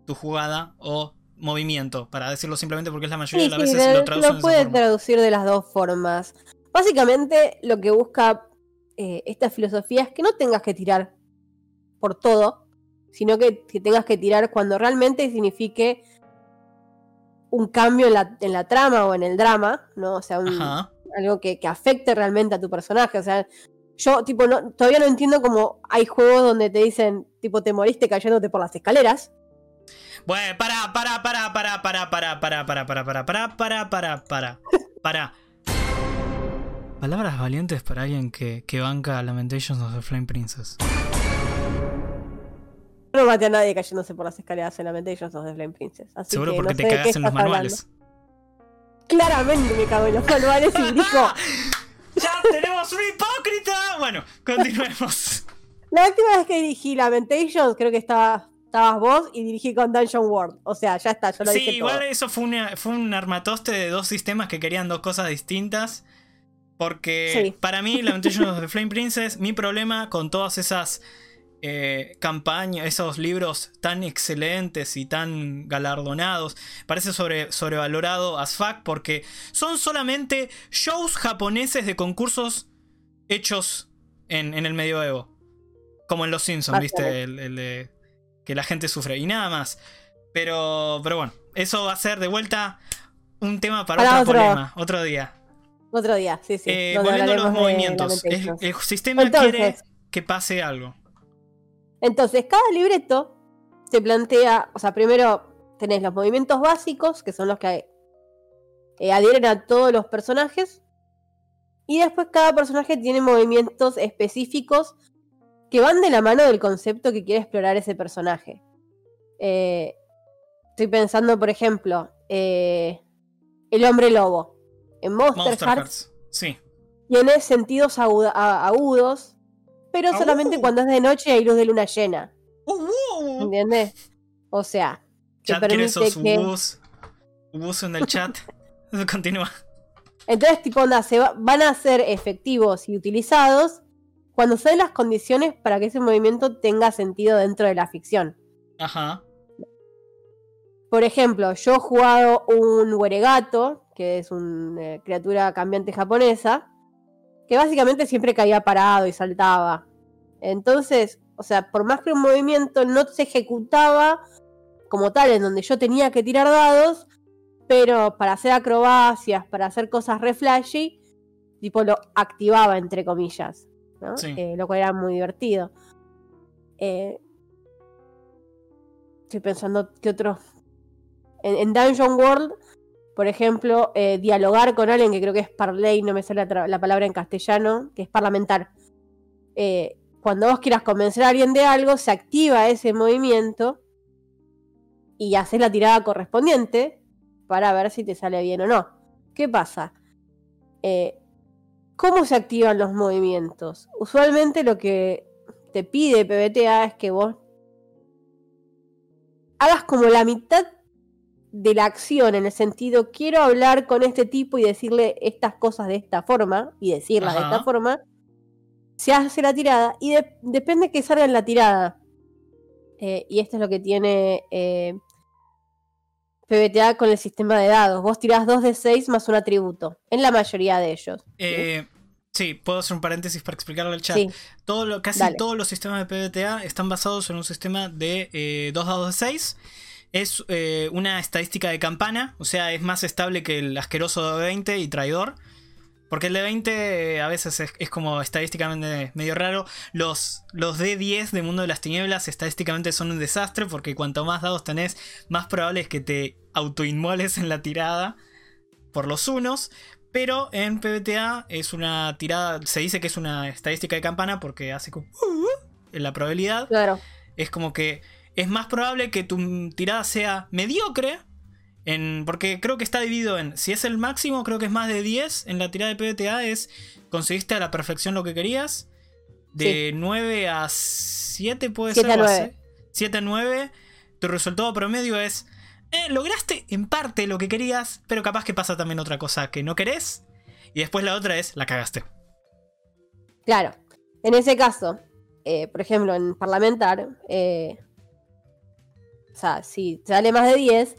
tu jugada o movimiento, para decirlo simplemente porque es la mayoría Sí, de las sí, veces lo, traducen lo puede traducir de las dos formas. Básicamente lo que busca eh, esta filosofía es que no tengas que tirar por todo, sino que, que tengas que tirar cuando realmente signifique un cambio en la, en la trama o en el drama, ¿no? O sea, un- algo que, que afecte realmente a tu personaje. O sea, yo tipo no, todavía no entiendo cómo hay juegos donde te dicen, tipo, te moriste cayéndote por las escaleras. Bueno, para, para, para, para, para, para, para, para, para, para, para, para, para, para, para. Palabras valientes para alguien que, que banca Lamentations of the Flame Princess. No maté a nadie cayéndose por las escaleras en Lamentations of the Flame Princess. Así Seguro que porque no te sé cagas en los manuales. hablando. Claramente me cago en los manuales y dijo. ¡Ya tenemos un hipócrita! Bueno, continuemos. La última vez que dirigí Lamentations, creo que estaba, estabas vos y dirigí con Dungeon World. O sea, ya está, yo lo Sí, dije igual todo. eso fue, una- fue un armatoste de dos sistemas que querían dos cosas distintas. Porque Sí. para mí, Lamentations of the Flame Princess, mi problema con todas esas eh, campañas, esos libros tan excelentes y tan galardonados, parece sobre, sobrevalorado as fuck porque son solamente shows japoneses de concursos hechos en, en el medioevo. Como en Los Simpsons, ¿viste? El, el de que la gente sufre. Y nada más. Pero, pero bueno, eso va a ser de vuelta un tema para, Para otro otro- problema, otro día. Otro día, sí, sí. Eh, volviendo a los movimientos. El, sistema Entonces- quiere que pase algo. Entonces, cada libreto se plantea, o sea, primero tenés los movimientos básicos, que son los que eh, adhieren a todos los personajes, y después cada personaje tiene movimientos específicos que van de la mano del concepto que quiere explorar ese personaje. Eh, estoy pensando, por ejemplo, eh, el hombre lobo. En Monster, Monster Hearts Hearts. Sí. tiene sentidos aguda- a- agudos, pero solamente cuando es de noche y hay luz de luna llena. Uh, uh. ¿Entiendes? O sea, Chat quiere esos que. ubus. Ubus en el chat. Continúa. Entonces, tipo, onda, se va- van a ser efectivos y utilizados cuando se den las condiciones para que ese movimiento tenga sentido dentro de la ficción. Ajá. Por ejemplo, yo he jugado un Weregato, que es una criatura cambiante japonesa, que básicamente siempre caía parado y saltaba. Entonces, o sea, por más que un movimiento no se ejecutaba como tal, en donde yo tenía que tirar dados, pero para hacer acrobacias, para hacer cosas re flashy, tipo lo activaba, entre comillas. ¿No? Sí. Eh, lo cual era muy divertido. Eh, estoy pensando que otros. En, en Dungeon World, por ejemplo, eh, dialogar con alguien que creo que es parlay, no me sale la, palabra en castellano, que es parlamentar. Cuando vos quieras convencer a alguien de algo, se activa ese movimiento y haces la tirada correspondiente para ver si te sale bien o no. ¿Qué pasa? Eh, ¿Cómo se activan los movimientos? Usualmente lo que te pide PBTA es que vos hagas como la mitad de la acción, en el sentido, quiero hablar con este tipo y decirle estas cosas de esta forma, y decirlas de esta forma, se hace la tirada, y de- depende que salga en la tirada. Eh, y esto es lo que tiene eh, PBTA con el sistema de dados. Vos tirás 2 de 6 más un atributo, en la mayoría de ellos. Eh, sí, puedo hacer un paréntesis para explicarle al chat. Sí, Todo lo, casi Dale. todos los sistemas de PBTA están basados en un sistema de eh, dos dados de 6. Es eh, una estadística de campana, o sea, es más estable que el asqueroso de 20 y traidor. Porque el de 20 eh, a veces es, es como estadísticamente medio raro. Los, los D10 de Mundo de las Tinieblas estadísticamente son un desastre porque cuanto más dados tenés, más probable es que te autoinmoles en la tirada por los unos. Pero en PBTA es una tirada, se dice que es una estadística de campana porque hace como... en la probabilidad. claro. Es como que es más probable que tu tirada sea mediocre. En, porque creo que está dividido en. Si es el máximo, creo que es más de 10. En la tirada de PBTA es. Conseguiste a la perfección lo que querías. De 9 a 7 puede 7 a ser. o 9. así. 7 a 9. Tu resultado promedio es. eh, lograste en parte lo que querías. Pero capaz que pasa también otra cosa que no querés. Y después la otra es. La cagaste. Claro. En ese caso, eh, por ejemplo, en parlamentar, eh, o sea, si sale más de 10,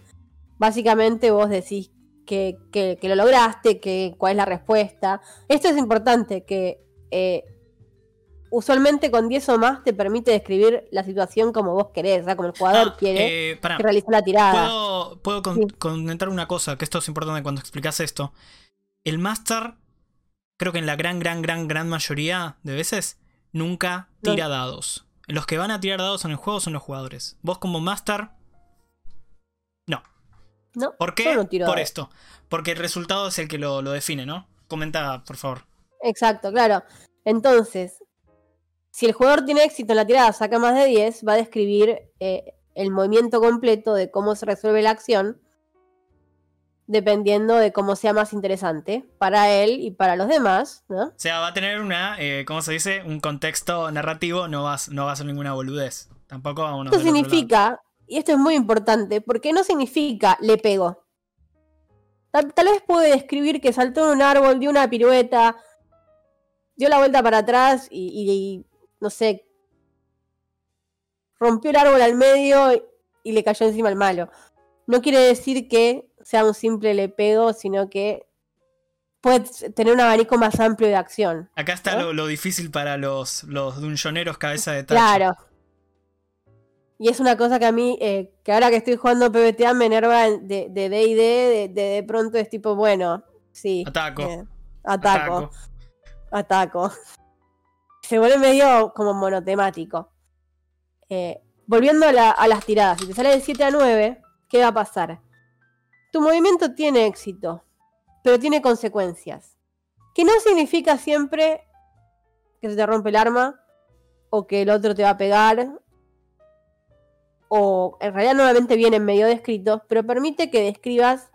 básicamente vos decís que, que- que lo lograste, que cuál es la respuesta. Esto es importante, que eh, usualmente con 10 o más te permite describir la situación como vos querés, o sea, como el jugador Ah, quiere eh, que realice la tirada. Puedo, puedo con- Sí. comentar una cosa, que esto es importante cuando explicas esto. El Master, creo que en la gran, gran, gran, gran mayoría de veces, nunca No. tira dados. Los que van a tirar dados en el juego son los jugadores. Vos como Master, no. ¿No? ¿Por qué? Yo no tiro por esto. Porque el resultado es el que lo, lo define, ¿no? Comenta, por favor. Exacto, claro. Entonces, si el jugador tiene éxito en la tirada, saca más de 10, va a describir eh, el movimiento completo de cómo se resuelve la acción, dependiendo de cómo sea más interesante para él y para los demás, ¿no? O sea, va a tener una, eh, ¿cómo se dice? Un contexto narrativo, no va, a- no va a ser ninguna boludez. Tampoco Esto del otro lado. significa, y esto es muy importante, porque no significa le pego. Tal, tal vez puede describir que saltó en un árbol, dio una pirueta, dio la vuelta para atrás y, y- y, no sé, rompió el árbol al medio y le cayó encima al malo. No quiere decir que sea un simple le pego, sino que puedes tener un abanico más amplio de acción. Acá está ¿No? lo, lo difícil para los, los cabeza de tacho. Claro. Y es una cosa que a mí, eh, que ahora que estoy jugando PBTA me enerva de de D&D, de, de, de pronto es tipo, bueno, sí. Ataco. eh, ataco. Ataco. Se vuelve medio como monotemático. Eh, volviendo a, la- a las tiradas, si te sale de 7 a 9, ¿qué va a pasar? Tu movimiento tiene éxito, pero tiene consecuencias. Que no significa siempre que se te rompe el arma, o que el otro te va a pegar, o en realidad nuevamente vienen medio descritos, pero permite que describas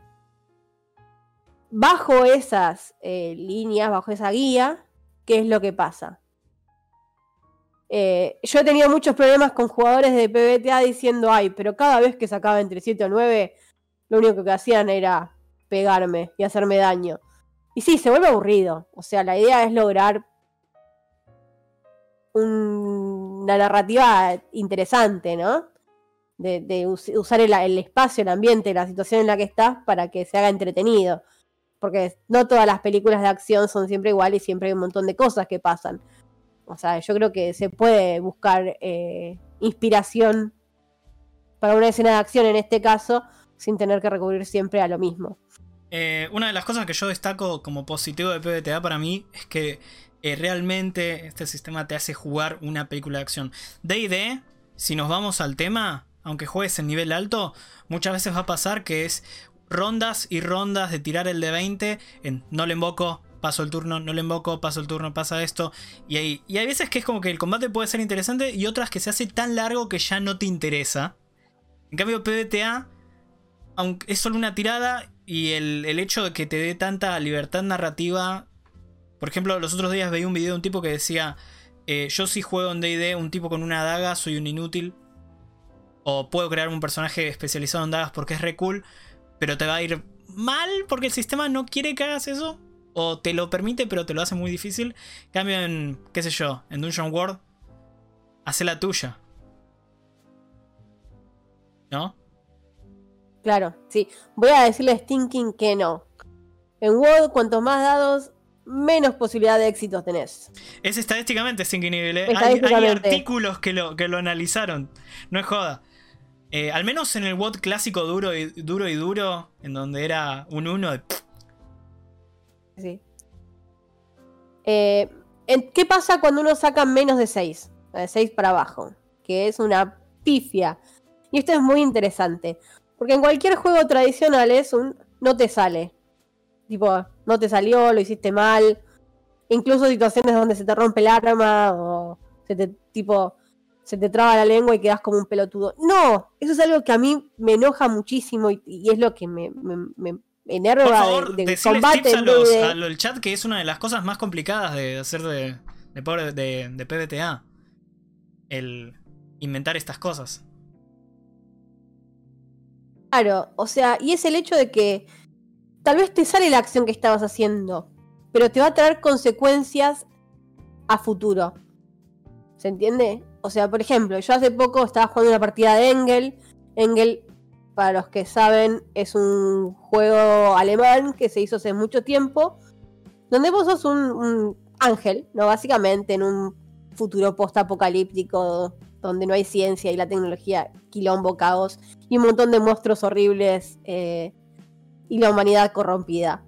bajo esas eh, líneas, bajo esa guía, qué es lo que pasa. Eh, yo he tenido muchos problemas con jugadores de PBTA diciendo, ay, pero cada vez que sacaba entre 7 o 9, lo único que hacían era pegarme y hacerme daño. Y sí, se vuelve aburrido. O sea, la idea es lograr un- una narrativa interesante, ¿no? De, de us- usar el, el espacio, el ambiente, la situación en la que estás para que se haga entretenido. Porque no todas las películas de acción son siempre iguales y siempre hay un montón de cosas que pasan. O sea, yo creo que se puede buscar eh, inspiración para una escena de acción en este caso sin tener que recurrir siempre a lo mismo. Eh, una de las cosas que yo destaco como positivo de PBTA para mí es que eh, realmente este sistema te hace jugar una película de acción. DD, si nos vamos al tema, aunque juegues en nivel alto, muchas veces va a pasar que es rondas y rondas de tirar el de 20 en no le invoco, paso el turno, no le invoco, paso el turno, pasa esto. Y hay, y hay veces que es como que el combate puede ser interesante y otras que se hace tan largo que ya no te interesa. En cambio, PBTA, aunque es solo una tirada y el, el hecho de que te dé tanta libertad narrativa. Por ejemplo, los otros días veía un video de un tipo que decía: eh, Yo si juego en DD, un tipo con una daga, soy un inútil. O puedo crear un personaje especializado en dagas porque es re cool, pero te va a ir mal porque el sistema no quiere que hagas eso. O te lo permite, pero te lo hace muy difícil. Cambio en, qué sé yo, en Dungeon World, hace la tuya. ¿No? Claro, sí. Voy a decirle a Stinking que no. En WoD, cuantos más dados, menos posibilidad de éxitos tenés. Es estadísticamente Stinking Evil, ¿eh? Hay, hay artículos que lo, que lo analizaron. No es joda. Eh, al menos en el WOD clásico duro y duro, y duro en donde era un 1 de... Sí. Eh, ¿Qué pasa cuando uno saca menos de 6? De 6 para abajo. Que es una pifia. Y esto es muy interesante. Porque en cualquier juego tradicional es un no te sale. Tipo, no te salió, lo hiciste mal. Incluso situaciones donde se te rompe el arma o se te tipo se te traba la lengua y quedas como un pelotudo. No, eso es algo que a mí me enoja muchísimo y, y es lo que me, me, me enerva Por favor, de, combate tips a en los, D&D. a lo- el chat que es una de las cosas más complicadas de hacer de, de, pobre- de, de PBTA. El inventar estas cosas. Claro, o sea, y es el hecho de que tal vez te sale la acción que estabas haciendo, pero te va a traer consecuencias a futuro. ¿Se entiende? O sea, por ejemplo, yo hace poco estaba jugando una partida de Engel. Engel, para los que saben, es un juego alemán que se hizo hace mucho tiempo, donde vos sos un, ángel, ¿no? Básicamente en un futuro post-apocalíptico donde no hay ciencia y la tecnología, quilombo, caos y un montón de monstruos horribles eh, y la humanidad corrompida.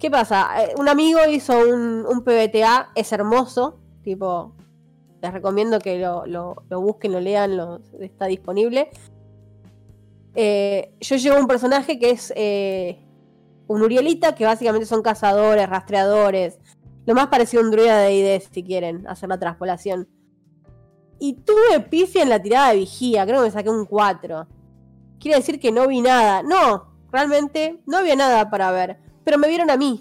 ¿Qué pasa? Eh, un amigo hizo un, un PBTA, es hermoso, tipo, les recomiendo que lo, lo- busquen, lo lean, lo- está disponible. Eh, yo llevo un personaje que es eh, un Urielita, que básicamente son cazadores, rastreadores, lo más parecido a un druida de ID, si quieren hacer la transpolación. Y tuve pifia en la tirada de vigía, creo que me saqué un 4. Quiere decir que no vi nada. No, realmente no había nada para ver. Pero me vieron a mí.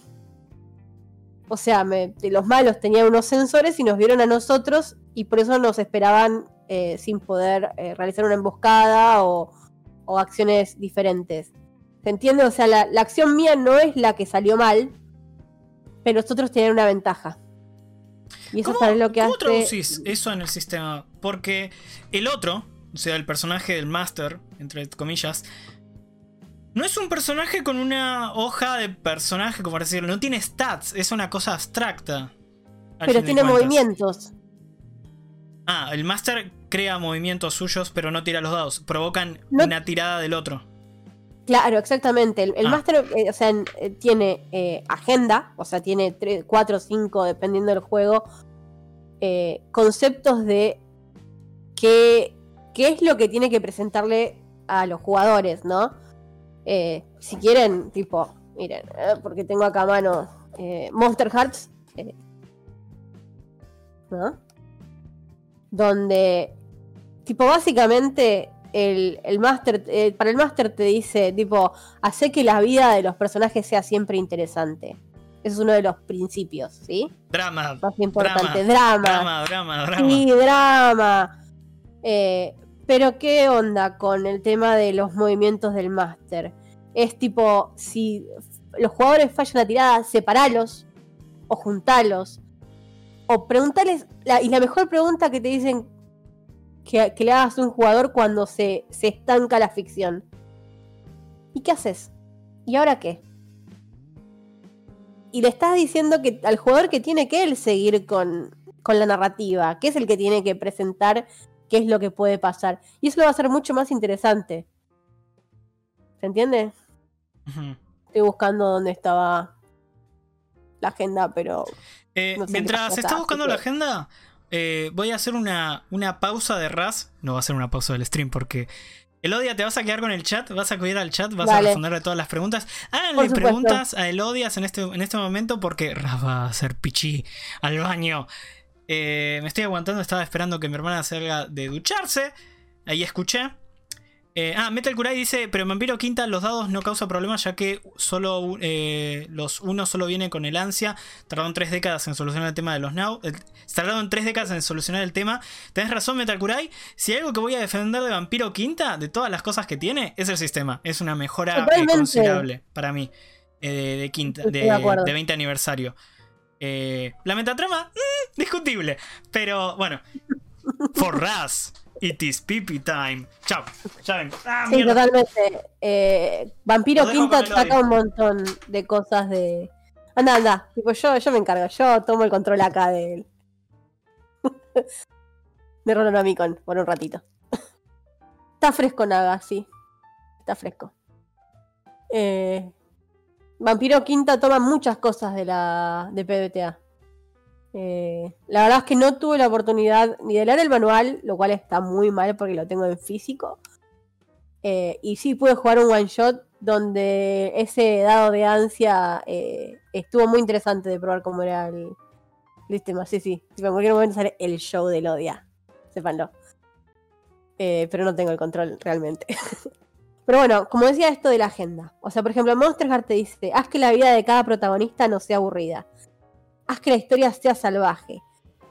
O sea, me- los malos tenían unos sensores y nos vieron a nosotros y por eso nos esperaban eh, sin poder eh, realizar una emboscada o, o acciones diferentes. ¿Se entiende? O sea, la, la acción mía no es la que salió mal, pero nosotros tenían una ventaja. Y eso ¿Cómo, es lo que cómo hace... traducís eso en el sistema? Porque el otro, o sea, el personaje del Master, entre comillas, No es un personaje con una hoja de personaje, como decirlo. No tiene stats, es una cosa abstracta. Pero tiene movimientos. Ah, el Master crea movimientos suyos, pero no tira los dados. Provocan No- una tirada del otro. Claro, exactamente. El, el Ah. Master, eh, o sea, eh, tiene eh, agenda, o sea, tiene 4 o 5, dependiendo del juego, eh, conceptos de qué, qué es lo que tiene que presentarle a los jugadores, ¿no? Si quieren, tipo, miren, porque tengo acá a mano Monster Hearts, ¿no? Donde, tipo, básicamente el, el máster, eh, para el máster te dice, tipo, hace que la vida de los personajes sea siempre interesante. Ese es uno de los principios, ¿sí? Drama, Más importante, drama, drama. drama, drama. Sí, drama. Eh, pero ¿qué onda con el tema de los movimientos del máster? Es tipo, si los jugadores fallan la tirada, separalos o juntalos. O preguntarles, la- y la mejor pregunta que te dicen que, que le hagas a un jugador cuando se, se estanca la ficción. ¿Y qué haces? ¿Y ahora qué? Y le estás diciendo que al jugador que tiene que él seguir con, con la narrativa, que es el que tiene que presentar qué es lo que puede pasar. Y eso lo va a hacer mucho más interesante. ¿Se entiende? Estoy buscando dónde estaba la agenda, pero Eh, No sé mientras está buscando la agenda, eh, voy a hacer una, una pausa de RAS. No va a ser una pausa del stream porque. Elodia, te vas a quedar con el chat, vas a acudir al chat, vas a responderle todas las preguntas. Háganle preguntas a Elodias en este, en este momento porque Raz va a hacer pichi al baño. Eh, me estoy aguantando, estaba esperando que mi hermana salga de ducharse. Ahí escuché. Eh, ah, Metal Kurai dice, pero en Vampiro Quinta los dados no causa problemas ya que solo eh, los unos solo vienen con el ansia. Tardaron tres décadas en solucionar el tema de los now. eh, tardaron tres décadas en solucionar el tema. Tenés razón, Metal Kurai. Si hay algo que voy a defender de Vampiro Quinta, de todas las cosas que tiene, es el sistema. Es una mejora eh, considerable para mí. de, de quinta, de, de acuerdo. de 20 aniversario. La metatrama, mm, discutible. Pero bueno. For Raz, it is pipi time. Chao. Ya. Ah, sí, mierda. totalmente. Eh, Vampiro odio. saca un montón de cosas de. Anda, anda. Tipo, yo, yo me encargo, yo tomo el control acá de él. de Rolonomicon por un ratito. Está fresco Naga, sí. Está fresco. Eh, Vampiro Quinta toma muchas cosas de la de PBTA. Eh, la verdad es que no tuve la oportunidad ni de leer el manual, lo cual está muy mal porque lo tengo en físico. Eh, y sí pude jugar un one shot donde ese dado de ansia eh, estuvo muy interesante de probar cómo era el, sistema. Sí, sí. Tipo, en cualquier momento sale el show del odia. Sépanlo. Eh, pero no tengo el control realmente. pero bueno, como decía esto de la agenda. O sea, por ejemplo, Monster Heart te dice, haz que la vida de cada protagonista no sea aburrida. Haz que la historia sea salvaje.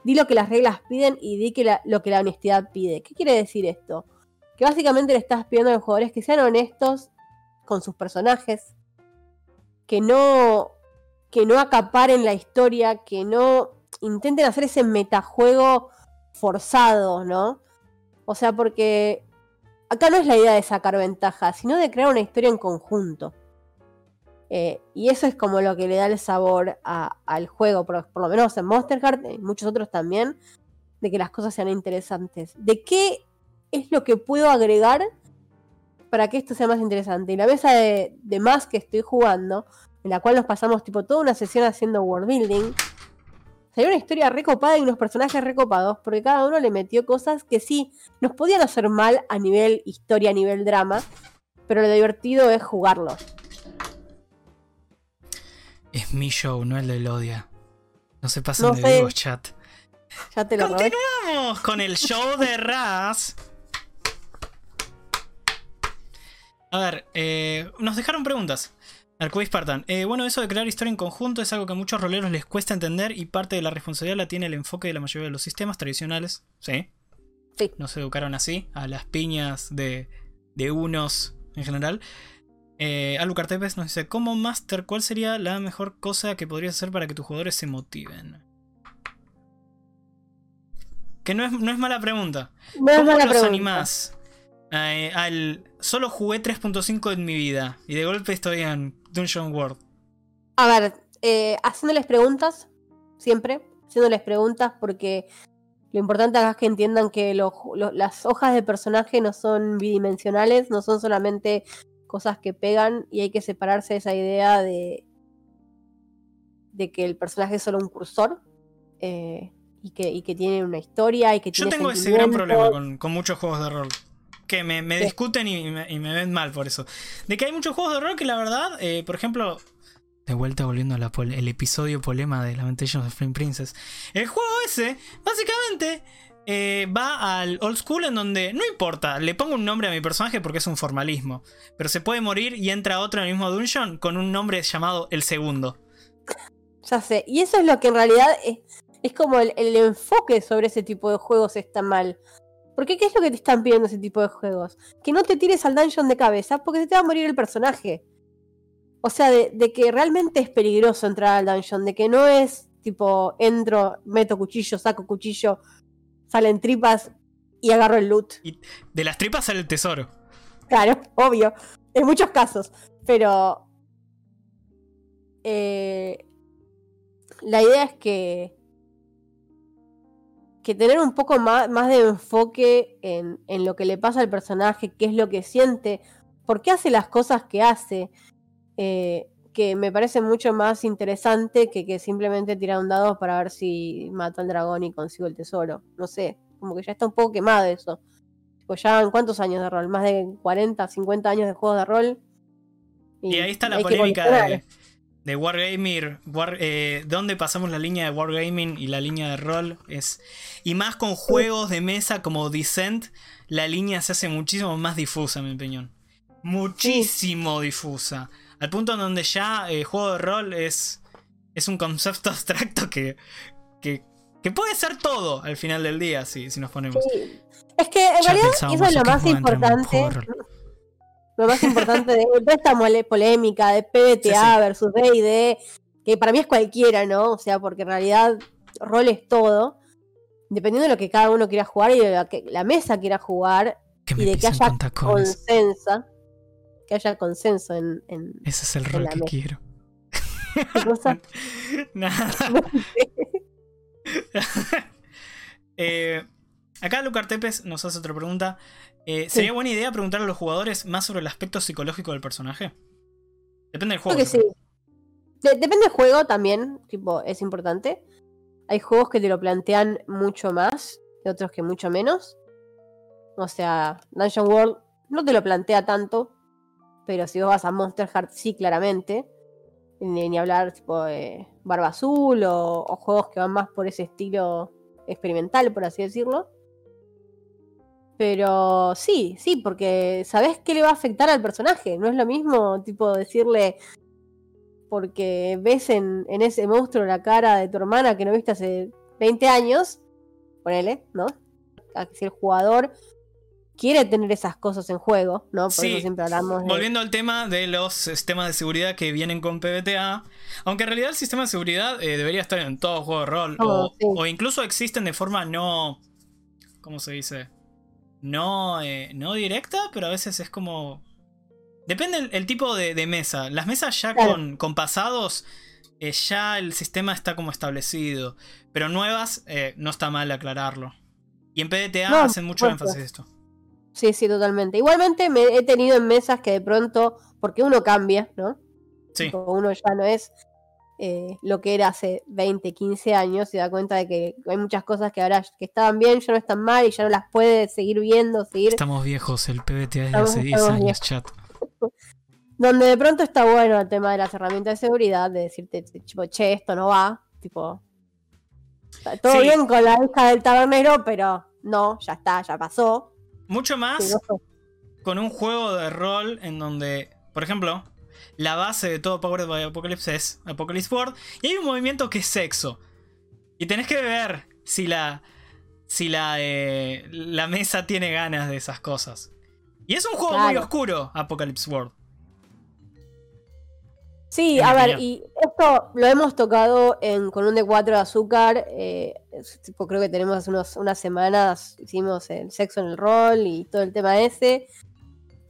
Di lo que las reglas piden y di que lo que la honestidad pide. ¿Qué quiere decir esto? Que básicamente le estás pidiendo a los jugadores que sean honestos con sus personajes, que no, que no acaparen la historia, que no intenten hacer ese metajuego forzado, ¿no? O sea, porque acá no es la idea de sacar ventaja, sino de crear una historia en conjunto. Eh, y eso es como lo que le da el sabor al juego, por, lo menos en Monster Heart, y muchos otros también, de que las cosas sean interesantes. ¿De qué es lo que puedo agregar para que esto sea más interesante? Y la mesa de, de más que estoy jugando, en la cual nos pasamos tipo toda una sesión haciendo world building, salió una historia recopada y unos personajes recopados, porque cada uno le metió cosas que sí, nos podían hacer mal a nivel historia, a nivel drama, pero lo divertido es jugarlo. Es mi show, no el de Elodia. No se pasen No de sé. vivos, chat. Ya te lo robé. Vamos con el show de Raz. A ver, eh, nos dejaron preguntas. Arcois Spartan. Eh, bueno, eso de crear historia en conjunto es algo que a muchos roleros les cuesta entender y parte de la responsabilidad la tiene el enfoque de la mayoría de los sistemas tradicionales. Sí. Sí. No se educaron así, a las piñas de, de unos en general. Eh, Alucard Tepes nos dice: Como Master, ¿cuál sería la mejor cosa que podrías hacer para que tus jugadores se motiven? Que no es, no es mala pregunta. No es ¿Cómo mala los pregunta. animás? Eh, al, solo jugué 3.5 en mi vida y de golpe estoy en Dungeon World. A ver, eh, haciéndoles preguntas, siempre, haciéndoles preguntas porque lo importante acá es que entiendan que lo- lo- las hojas de personaje no son bidimensionales, no son solamente cosas que pegan y hay que separarse de esa idea de, de que el personaje es solo un cursor eh, y, que, y que tiene una historia y que Yo tiene tengo ese gran problema con, con muchos juegos de rol. Que me, me discuten y me, y me ven mal por eso. De que hay muchos juegos de rol que la verdad, eh, por ejemplo, de vuelta volviendo al episodio polema de Lamentations of Flame Princess. El juego ese, básicamente, eh, va al old school en donde no importa, le pongo un nombre a mi personaje porque es un formalismo. Pero se puede morir y entra otro en el mismo dungeon con un nombre llamado el segundo. Ya sé, y eso es lo que en realidad es, es como el, el enfoque sobre ese tipo de juegos está mal. Porque ¿qué es lo que te están pidiendo ese tipo de juegos? Que no te tires al dungeon de cabeza porque se te va a morir el personaje. O sea, de, de que realmente es peligroso entrar al dungeon, de que no es tipo, entro, meto cuchillo, saco cuchillo, salen tripas y agarro el loot. De las tripas sale el tesoro. Claro, obvio. En muchos casos. Pero. eh, la idea es que. Que tener un poco más, más de enfoque en, en lo que le pasa al personaje, qué es lo que siente, por qué hace las cosas que hace. eh, que me parece mucho más interesante que, que simplemente tirar un dado para ver si mato al dragón y consigo el tesoro. No sé, como que ya está un poco quemado eso. Tipo, ya en cuántos años de rol, más de 40, 50 años de juegos de rol. Y ahí está la polémica de, de Wargaming, War, eh, dónde pasamos la línea de Wargaming y la línea de rol. Es, y más con juegos de mesa como Descent, la línea se hace muchísimo más difusa, en mi opinión. Muchísimo difusa. Al punto en donde ya el juego de rol es, es un concepto abstracto que, que, que puede ser todo al final del día, si, si nos ponemos. Sí. Es que en Ya realidad eso es lo más importante. Lo más importante de toda esta polémica de PBTA Sí, versus DD, que para mí es cualquiera, ¿no? O sea, porque en realidad rol es todo. Dependiendo de lo que cada uno quiera jugar y de lo que la mesa quiera jugar Que y de que haya consenso. Que haya consenso en, en Ese es el rol que mesa. quiero. qué cosa. Nada. Eh, acá Lucar Tepes nos hace otra pregunta. Eh, ¿Sería Sí. buena idea preguntar a los jugadores más sobre el aspecto psicológico del personaje? Depende del Creo juego. que sí. De- depende del juego también, tipo, es importante. Hay juegos que te lo plantean mucho más y otros que mucho menos. O sea, Dungeon World no te lo plantea tanto, pero si vos vas a Monster Heart, sí, claramente. Ni, hablar, tipo, de Barba Azul o, o juegos que van más por ese estilo experimental, por así decirlo. Pero sí, sí, porque sabés qué le va a afectar al personaje. No es lo mismo, tipo, decirle, porque ves en, en ese monstruo la cara de tu hermana que no viste hace 20 años, ponele, ¿no? A que Si el jugador quiere tener esas cosas en juego, ¿no? Por Sí, eso siempre hablamos de... Volviendo al tema de los sistemas de seguridad que vienen con PBTA, aunque en realidad el sistema de seguridad eh, debería estar en todo juego de rol, Oh, o, sí. o incluso existen de forma no. ¿Cómo se dice? No, eh, no directa, pero a veces es como. Depende el, el tipo de, de mesa. Las mesas ya Claro. con, con pasados, eh, ya el sistema está como establecido. Pero nuevas, eh, no está mal aclararlo. Y en PBTA No, hacen mucho énfasis esto. Sí, sí, totalmente. Igualmente me he tenido en mesas que de pronto, porque uno cambia, ¿no? Sí. Uno ya no es eh, lo que era hace 20, 15 años, se da cuenta de que hay muchas cosas que ahora que estaban bien, ya no están mal y ya no las puede seguir viendo, seguir. Estamos viejos, el PBTA Estamos- hace 10 estamos años, viejos. chat. Donde de pronto está bueno el tema de las herramientas de seguridad, de decirte, tipo, che, esto no va, tipo. Todo Sí. bien con la hija del tabernero, pero no, ya está, ya pasó. Mucho más con un juego de rol en donde, por ejemplo, la base de todo Powered by Apocalypse es Apocalypse World y hay un movimiento que es sexo. Y tenés que ver si la si la eh, la mesa tiene ganas de esas cosas. Y es un juego muy oscuro, Apocalypse World. Sí, a ver, opinión. y esto lo hemos tocado en, con un D4 de azúcar, eh, tipo, creo que tenemos unos, unas semanas, hicimos el sexo en el rol y todo el tema ese,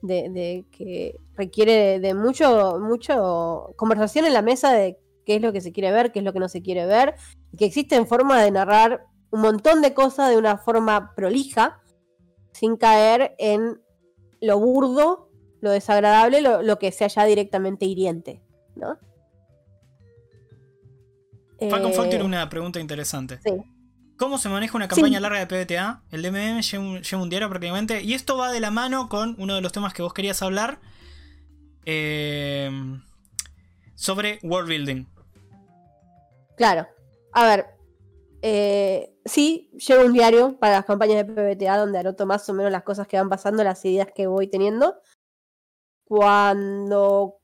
de, de que requiere de, de mucho, mucho conversación en la mesa de qué es lo que se quiere ver, qué es lo que no se quiere ver, y que existen formas de narrar un montón de cosas de una forma prolija, sin caer en lo burdo, lo desagradable, lo, lo que sea ya directamente hiriente, ¿no? Falcon Eh, tiene una pregunta interesante. sí. ¿Cómo se maneja una campaña larga de PBTA? El DMM lleva un, lleva un diario prácticamente. Y esto va de la mano con uno de los temas que vos querías hablar. eh, sobre world building. Claro. A ver. eh, sí, llevo un diario para las campañas de PBTA donde anoto más o menos las cosas que van pasando, las ideas que voy teniendo. Cuando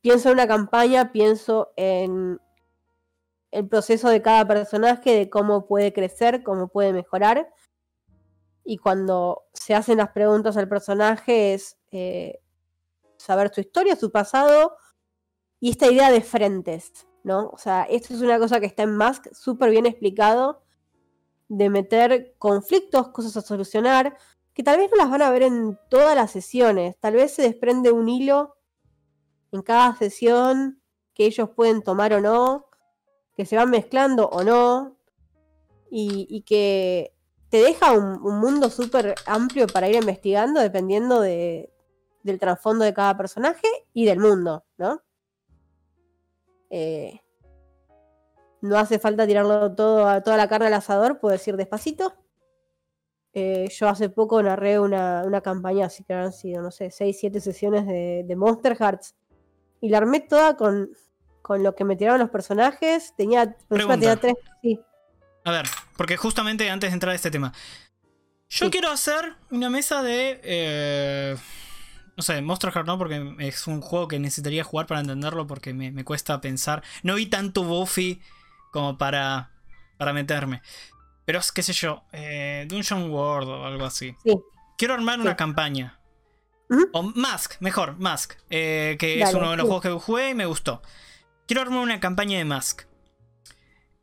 pienso en una campaña, pienso en el proceso de cada personaje, de cómo puede crecer, cómo puede mejorar. Y cuando se hacen las preguntas al personaje es eh, saber su historia, su pasado y esta idea de frentes, ¿no? O sea, esto es una cosa que está en Mask súper bien explicado, de meter conflictos, cosas a solucionar, que tal vez no las van a ver en todas las sesiones, tal vez se desprende un hilo en cada sesión que ellos pueden tomar o no, que se van mezclando o no, y, que te deja un, un mundo súper amplio para ir investigando dependiendo de, del trasfondo de cada personaje y del mundo, ¿no? Eh, no hace falta tirarlo todo a toda la carne al asador, puedes ir despacito. Eh, yo hace poco narré una, una campaña, así que han sido, no sé, 6, 7 sesiones de Monster Hearts. Y la armé toda con, con lo que me tiraron los personajes. Tenía, tenía tres, sí, A ver, porque justamente antes de entrar a este tema. Yo Sí. quiero hacer una mesa de. eh, no sé, Monster Heart no, porque es un juego que necesitaría jugar para entenderlo, porque me, me cuesta pensar. No vi tanto Buffy como para, para meterme. Pero es, qué sé yo, eh, Dungeon World o algo así. sí. Quiero armar una campaña. O Mask, mejor, Mask. eh, que es uno de los juegos que jugué y me gustó. Quiero armar una campaña de Mask.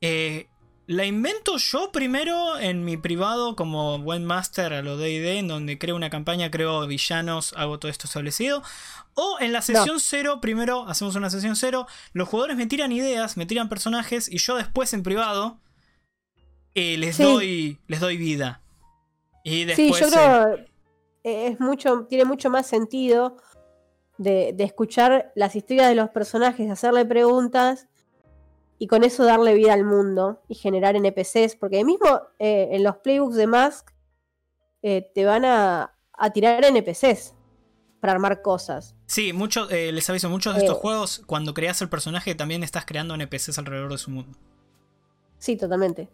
Eh, la invento yo primero en mi privado como buen master a lo DD, en donde creo una campaña, creo villanos, hago todo esto establecido. O en la sesión cero, primero hacemos una sesión cero, los jugadores me tiran ideas, me tiran personajes y yo después en privado eh, les, Sí. doy, les doy vida. Y Sí, yo creo eh, es mucho, tiene mucho más sentido de, de escuchar las historias de los personajes, hacerle preguntas y con eso darle vida al mundo y generar NPCs, porque mismo eh, en los playbooks de Mask eh, te van a, a tirar NPCs para armar cosas. Sí, mucho, eh, les aviso, muchos de estos juegos, cuando creas el personaje, también estás creando NPCs alrededor de su mundo. Sí, totalmente.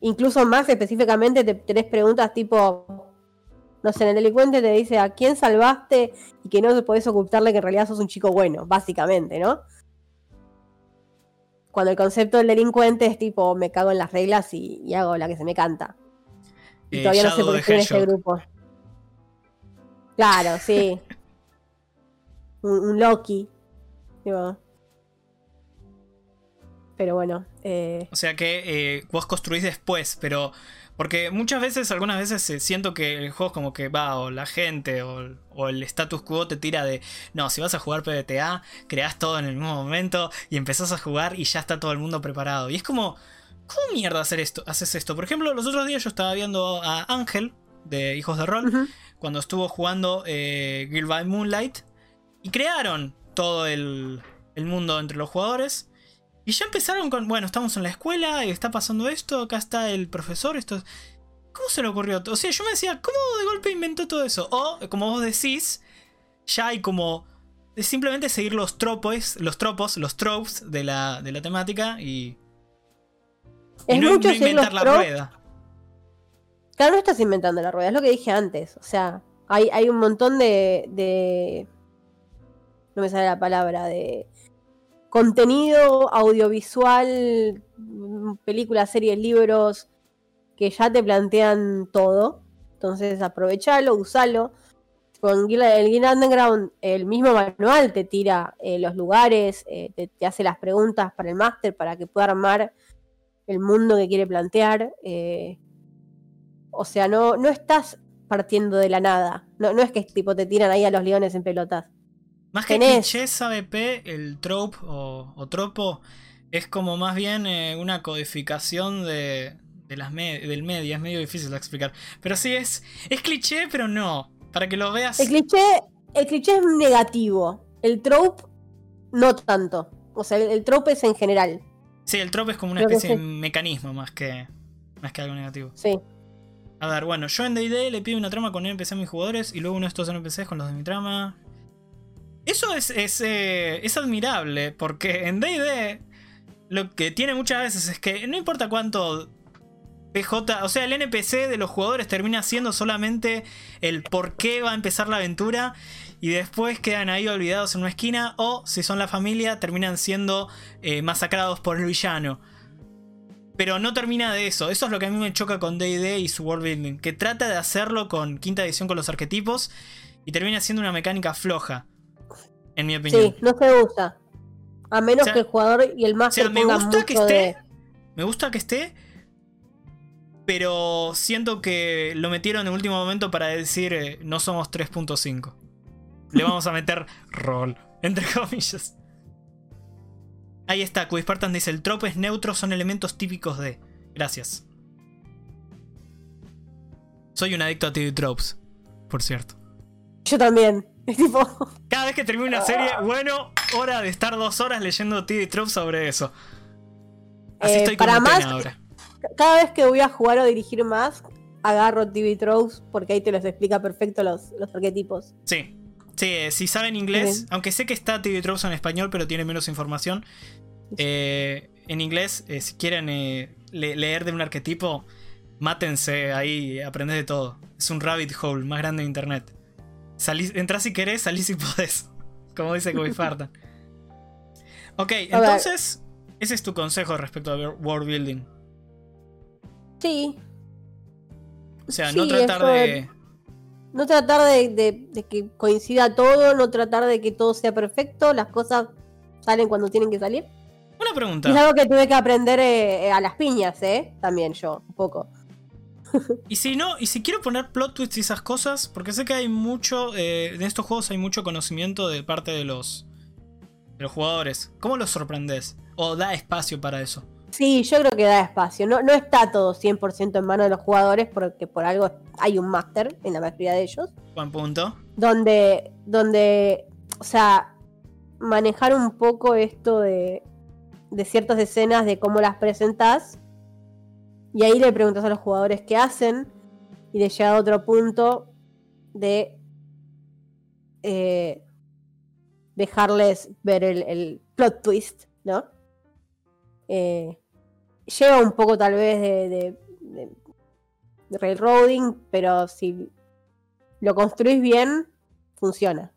Incluso más específicamente te tenés preguntas tipo, no sé, en el delincuente te dice a quién salvaste y que no podés ocultarle que en realidad sos un chico bueno, básicamente, ¿no? Cuando el concepto del delincuente es tipo, me cago en las reglas y, y hago la que se me canta. Y Eh, todavía no sé por qué estoy en este grupo. Claro, sí. un, un Loki. Digo. Pero bueno. Eh, O sea que eh, vos construís después, pero. Porque muchas veces, algunas veces eh, siento que el juego es como que va, o la gente, o, o el status quo te tira de. No, si vas a jugar PBTA, creás todo en el mismo momento y empezás a jugar y ya está todo el mundo preparado. Y es como. ¿Cómo mierda hacer esto, haces esto? Por ejemplo, los otros días yo estaba viendo a Ángel, de Hijos de Rol, cuando estuvo jugando eh, Guild by Moonlight y crearon todo el, el mundo entre los jugadores. Y ya empezaron con, bueno, estamos en la escuela y está pasando esto, acá está el profesor, esto... ¿Cómo se le ocurrió? O sea, yo me decía, ¿cómo de golpe inventó todo eso? O, como vos decís, ya hay como... de simplemente seguir los tropos, los tropos, los tropes de la, de la temática y, y Es no, mucho no seguir inventar la tropes. rueda. Claro, no estás inventando la rueda, es lo que dije antes. O sea, hay, hay un montón de, de. No me sale la palabra, de contenido audiovisual, películas, series, libros, que ya te plantean todo. Entonces aprovechalo, usalo. Con el Guild Underground, el mismo manual te tira eh, los lugares, eh, te, te hace las preguntas para el máster para que pueda armar el mundo que quiere plantear. eh, o sea, no, no estás partiendo de la nada. No, no es que tipo te tiran ahí a los leones en pelotas. Más que clichés ABP, el trope o, o tropo es como más bien eh, una codificación de, de las me- del media. Es medio difícil de explicar. Pero sí, es, es cliché, pero no. Para que lo veas. El cliché, el cliché es negativo. El trope, no tanto. O sea, el, el trope es en general. Sí, el trope es como una especie de mecanismo más que, más que algo negativo. Sí. A ver, bueno, yo en DD le pido una trama con NPC a mis jugadores y luego uno de estos NPCs con los de mi trama. Eso es, es, eh, es admirable, porque en DD lo que tiene muchas veces es que no importa cuánto PJ, o sea, el NPC de los jugadores termina siendo solamente el por qué va a empezar la aventura y después quedan ahí olvidados en una esquina o si son la familia terminan siendo eh, masacrados por el villano. Pero no termina de eso. Eso es lo que a mí me choca con DD y su world building. Que trata de hacerlo con quinta edición con los arquetipos. Y termina siendo una mecánica floja. En mi opinión. Sí, no se usa. A menos O sea- que el jugador y el o máster sea, me gusta que esté. de- Me gusta que esté. Pero siento que lo metieron en el último momento para decir eh, no somos 3.5. Le vamos a meter rol. Entre comillas. Ahí está, Spartan dice: el trope es neutro, son elementos típicos de. Gracias. Soy un adicto a TV Tropes, por cierto. Yo también. Es tipo. Cada vez que termino una serie, bueno, hora de estar dos horas leyendo TV Tropes sobre eso. Así Eh, estoy con para más- ahora. Cada vez que voy a jugar o dirigir más, agarro TV Tropes porque ahí te los explica perfecto los, los arquetipos. Sí. Sí, eh, si saben inglés, aunque sé que está TV Tropes en español, pero tiene menos información. eh, en inglés, eh, si quieren eh, le- leer de un arquetipo, mátense ahí, aprendés de todo. Es un rabbit hole más grande de internet. Salís, entrás si querés, salís si podés. Como dice Kobe Fartan. Ok, entonces, ese es tu consejo respecto a world building. Sí. O sea, Sí, no tratar de. No tratar de, de- de que coincida todo, no tratar de que todo sea perfecto, las cosas salen cuando tienen que salir. Una Y es pregunta. algo que tuve que aprender eh, a las piñas, ¿eh? También yo, un poco. Y si no, y si quiero poner plot twists y esas cosas, porque sé que hay mucho. eh, en estos juegos hay mucho conocimiento de parte de los. de los jugadores. ¿Cómo los sorprendes? ¿O da espacio para eso? Sí, yo creo que da espacio. No, no está todo 100% en manos de los jugadores porque por algo hay un máster en la mayoría de ellos. Buen punto. Donde, donde, o sea, manejar un poco esto de, de ciertas escenas, de cómo las presentás. Y ahí le preguntas a los jugadores qué hacen. Y de llegar a otro punto de eh, dejarles ver el, plot twist, ¿no? Eh, lleva un poco tal vez de- de- de railroading, pero si lo construís bien, funciona.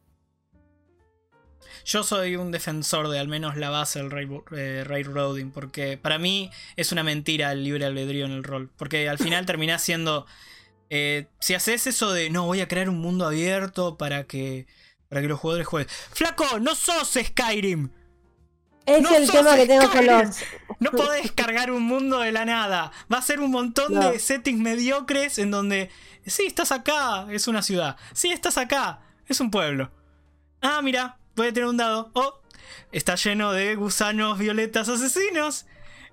Yo soy un defensor de al menos la base del rail- eh, railroading, porque para mí es una mentira el libre albedrío en el rol. Porque al final terminás siendo. eh, si haces eso de no, voy a crear un mundo abierto para que. para que los jugadores jueguen. ¡Flaco! ¡No sos Skyrim! Es ¡No el tema que tengo con los. No podés cargar un mundo de la nada. Va a ser un montón No. de settings mediocres en donde. Sí, estás acá, es una ciudad. Sí, estás acá, es un pueblo. Ah, mira, puede tener un dado. Oh, está lleno de gusanos violetas asesinos.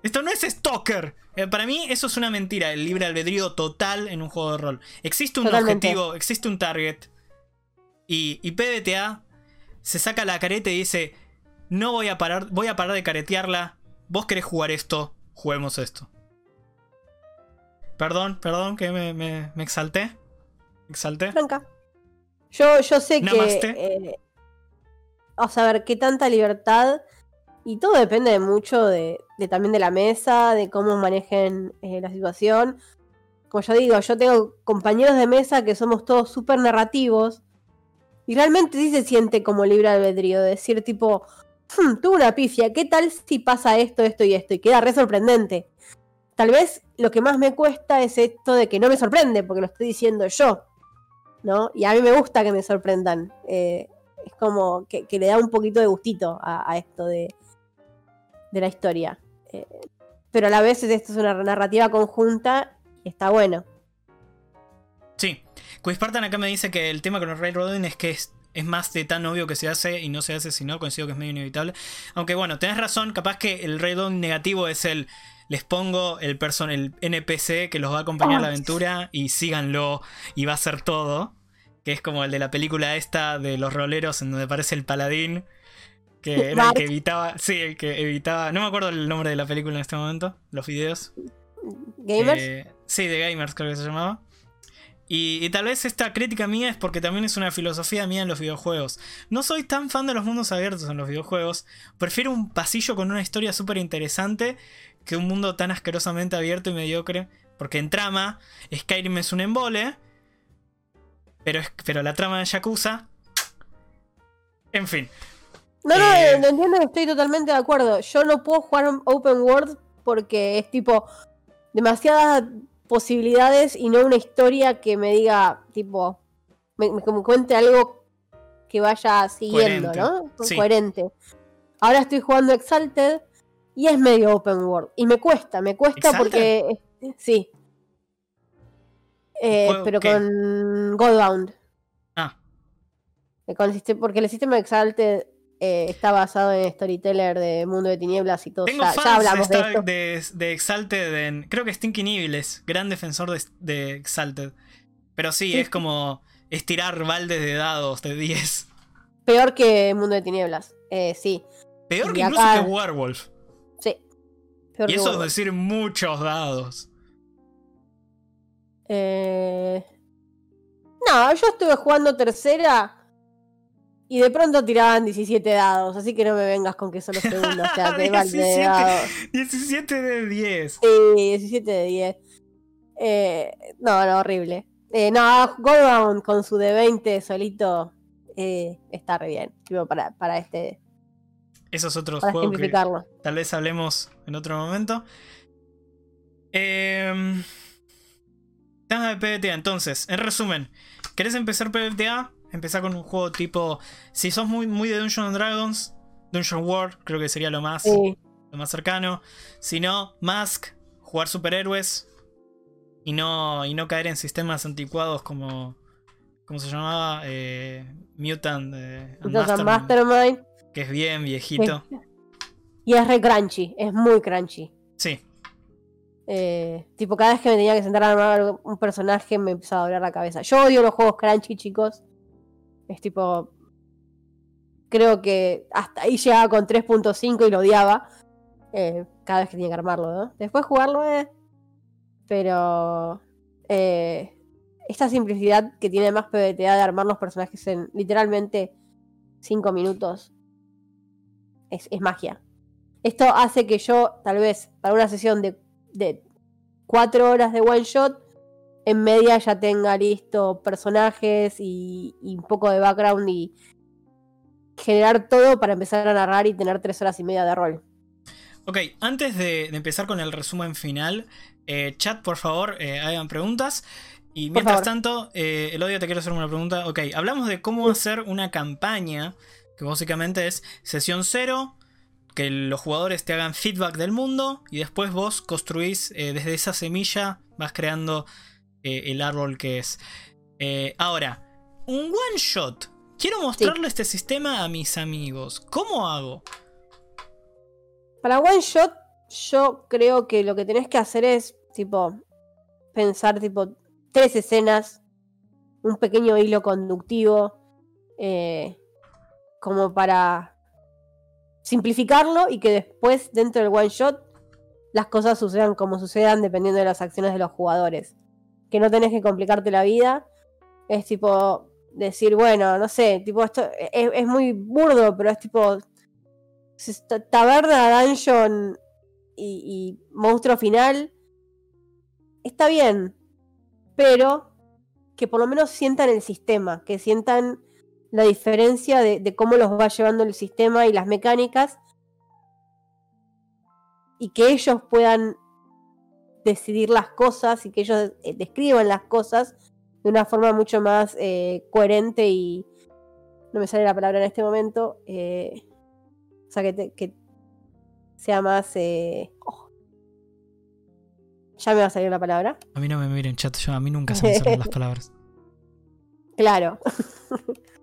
Esto no es Stalker. Eh, para mí, eso es una mentira. El libre albedrío total en un juego de rol. Existe un Totalmente. objetivo, existe un target. Y, y PBTA se saca la careta y dice: No voy a parar, voy a parar de caretearla. Vos querés jugar esto, juguemos esto. Perdón, perdón, que me, me, me exalté. Exalté. Franca. Yo, yo sé Namaste. que. eh, o a ver, qué tanta libertad. Y todo depende de mucho de, de también de la mesa, de cómo manejen eh, la situación. Como yo digo, yo tengo compañeros de mesa que somos todos súper narrativos. Y realmente sí se siente como libre albedrío. de Decir tipo, "Hmm, tuve una pifia, ¿qué tal si pasa esto, esto y esto? Y queda re sorprendente. Tal vez lo que más me cuesta es esto de que no me sorprende, porque lo estoy diciendo yo. ¿no? Y a mí me gusta que me sorprendan. Eh, es como que, que le da un poquito de gustito a, a esto de, de la historia. Eh, pero a la vez esto es una narrativa conjunta y está bueno. Sí. Quizpartan acá me dice que el tema con el railroading es que es, es más de tan obvio que se hace y no se hace si no, coincido que es medio inevitable. Aunque bueno, tenés razón, capaz que el railroading negativo es el les pongo el, person el NPC que los va a acompañar a la Ay. aventura y síganlo y va a ser todo. Que es como el de la película esta de los roleros en donde aparece el paladín. Que era el que evitaba. Sí, el que evitaba. No me acuerdo el nombre de la película en este momento. Los videos. Gamers, Eh, sí, de Gamers creo que se llamaba. Y, y tal vez esta crítica mía es porque también es una filosofía mía en los videojuegos. No soy tan fan de los mundos abiertos en los videojuegos. Prefiero un pasillo con una historia súper interesante que un mundo tan asquerosamente abierto y mediocre. Porque en trama, Skyrim es un embole. Pero, es- pero la trama de Yakuza. En fin. no, no, eh, eh, lo entiendo estoy totalmente de acuerdo. Yo no puedo jugar Open World porque es tipo demasiadas posibilidades y no una historia que me diga, tipo, me, me- que me cuente algo que vaya siguiendo, Coherente. ¿no? Sí. Coherente. Ahora estoy jugando Exalted y es medio open world. Y me cuesta, me cuesta ¿Exalted? porque. eh, Sí. Eh, ¿Juego pero qué? con Godbound. Ah, Eh, con el siste- porque el sistema Exalted eh, está basado en Storyteller de Mundo de Tinieblas y todo. tengo Ya, fans ya hablamos de de, esta- esto. de, de Exalted en. Creo que Stinky Evil es gran defensor de, de Exalted. Pero sí, Sí, es como estirar baldes de dados de 10. Peor que Mundo de Tinieblas. Eh, sí, Peor que incluso que Werewolf. sí. Peor Y que eso es decir muchos dados. Eh... No, yo estuve jugando tercera y de pronto tiraban 17 dados, así que no me vengas con que solo segundo, o sea, que balde de 17. dados. 17 de 10. Sí, 17 de 10. Eh, no, no, horrible. Eh, no, Goldbound con su de 20 solito eh, está re bien. tipo, para, para este, Esos otros para juegos que tal vez hablemos en otro momento. Eh, tema de PBTA, entonces, en resumen, ¿querés empezar PBTA? Empezar con un juego tipo. Si sos muy, muy de Dungeons and Dragons, Dungeon World, creo que sería lo más, Sí. lo más cercano. Si no, Mask, jugar superhéroes. Y no, y no caer en sistemas anticuados como. ¿Cómo se llamaba? Eh, Mutant. eh, and Entonces, Mastermind, Mastermind. Que es bien viejito. Y es re crunchy, es muy crunchy. Sí. Eh, tipo, cada vez que me tenía que sentar a armar un personaje me empezaba a doler la cabeza. Yo odio los juegos crunchy, chicos. Es tipo. Creo que hasta ahí llegaba con 3.5 y lo odiaba. eh, cada vez que tenía que armarlo, ¿no? Después jugarlo, eh. Pero. eh, esta simplicidad que tiene más PBTA de armar los personajes en literalmente 5 minutos. Es magia. Esto hace que yo, tal vez, para una sesión de, de 4 horas de one shot, en media ya tenga listo personajes y, y un poco de background y generar todo para empezar a narrar y tener 3 horas y media de rol. Ok, antes de, de empezar con el resumen final, eh, chat, por favor, eh, hagan preguntas. Y mientras tanto, eh, Elodia, te quiero hacer una pregunta. Ok, hablamos de cómo hacer una campaña, que básicamente es sesión cero, que los jugadores te hagan feedback del mundo y después vos construís eh, desde esa semilla, vas creando eh, el árbol que es. Eh, ahora, un one shot. Quiero mostrarle este sistema a mis amigos. ¿Cómo hago? Para one shot, yo creo que lo que tenés que hacer es, tipo, pensar, tipo, tres escenas, un pequeño hilo conductivo, como para simplificarlo y que después, dentro del one shot, las cosas sucedan como sucedan dependiendo de las acciones de los jugadores. Que no tenés que complicarte la vida. Es tipo decir, bueno, no sé, tipo, esto es, muy burdo, pero es tipo taberna, dungeon y monstruo final, está bien, pero que por lo menos sientan el sistema, que sientan la diferencia de, de cómo los va llevando el sistema y las mecánicas, y que ellos puedan decidir las cosas y que ellos eh, describan las cosas de una forma mucho más eh, coherente y no me sale la palabra en este momento. eh, o sea, que, te- que sea más. eh, oh, Ya me va a salir la palabra. A mí no me miren chat, yo, a mí nunca se me salen las palabras. Claro.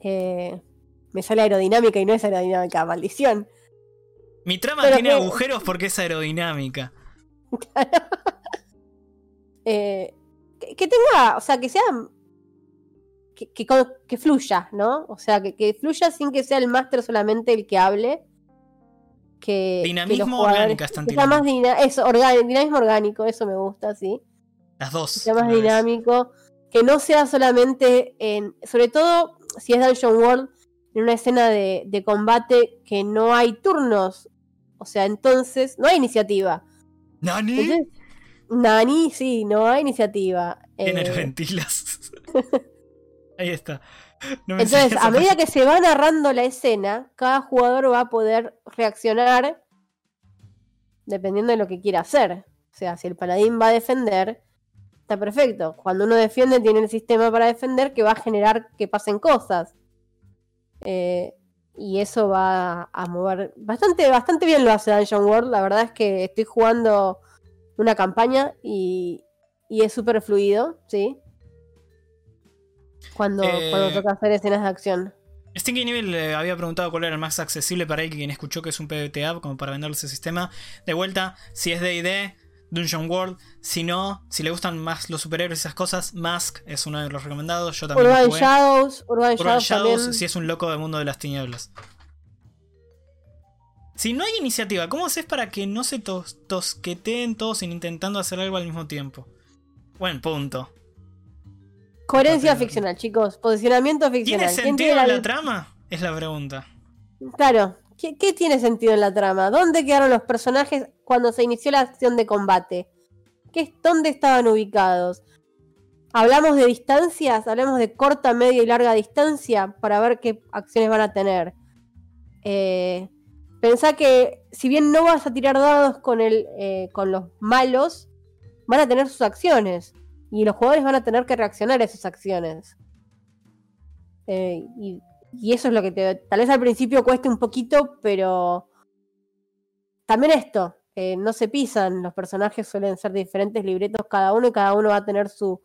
Eh, me sale aerodinámica y no es aerodinámica, maldición. Mi trama Pero tiene que- agujeros porque es aerodinámica. Eh, que, que tenga, o sea, que sea. Que, que, fluya, ¿no? O sea, que, que fluya sin que sea el máster solamente el que hable. Que, Dinamismo orgánica están que sea más eso, orgánico, dinamismo orgánico, eso me gusta, sí. Las dos. Que sea más vez. dinámico. Que no sea solamente en. Sobre todo si es Dungeon World, en una escena de, de combate que no hay turnos. O sea, entonces no hay iniciativa. ¿Nani? Entonces, Nani, sí, no hay iniciativa. Tiene Eh, ventilas. Ahí está. No me entonces, a medida que se va narrando la escena, cada jugador va a poder reaccionar dependiendo de lo que quiera hacer. O sea, si el paladín va a defender, está perfecto. Cuando uno defiende, tiene el sistema para defender que va a generar que pasen cosas. Eh, y eso va a mover. Bastante, bastante bien lo hace Dungeon World. La verdad es que estoy jugando una campaña y, y es súper fluido, ¿sí? Cuando, Eh, cuando toca hacer escenas de acción. Stinky Neville le había preguntado cuál era el más accesible para él, quien escuchó que es un PBTA, como para venderle ese sistema. De vuelta, si es DD, Dungeon World. Si no, si le gustan más los superhéroes y esas cosas, Mask es uno de los recomendados. Yo también Urban. Shadows, Urban, Urban Shadows, si es un loco del mundo de las tinieblas. Si no hay iniciativa, ¿cómo haces para que no se tos- tosqueteen todos in- intentando hacer algo al mismo tiempo? Buen punto. Coherencia Papel. ficcional, chicos. Posicionamiento ¿Tiene ficcional. ¿Quién sentido tiene en la- la trama? Es la pregunta. Claro. ¿Qué, qué tiene sentido en la trama? ¿Dónde quedaron los personajes cuando se inició la acción de combate? ¿Qué, ¿Dónde estaban ubicados? Hablamos de distancias, hablamos de corta, media y larga distancia para ver qué acciones van a tener. Eh, pensá que si bien no vas a tirar dados con, el, eh, con los malos, van a tener sus acciones. Y los jugadores van a tener que reaccionar a esas acciones. Eh, y, y eso es lo que te, tal vez al principio cueste un poquito, pero también esto, eh, no se pisan, los personajes suelen ser diferentes libretos cada uno y cada uno va a tener su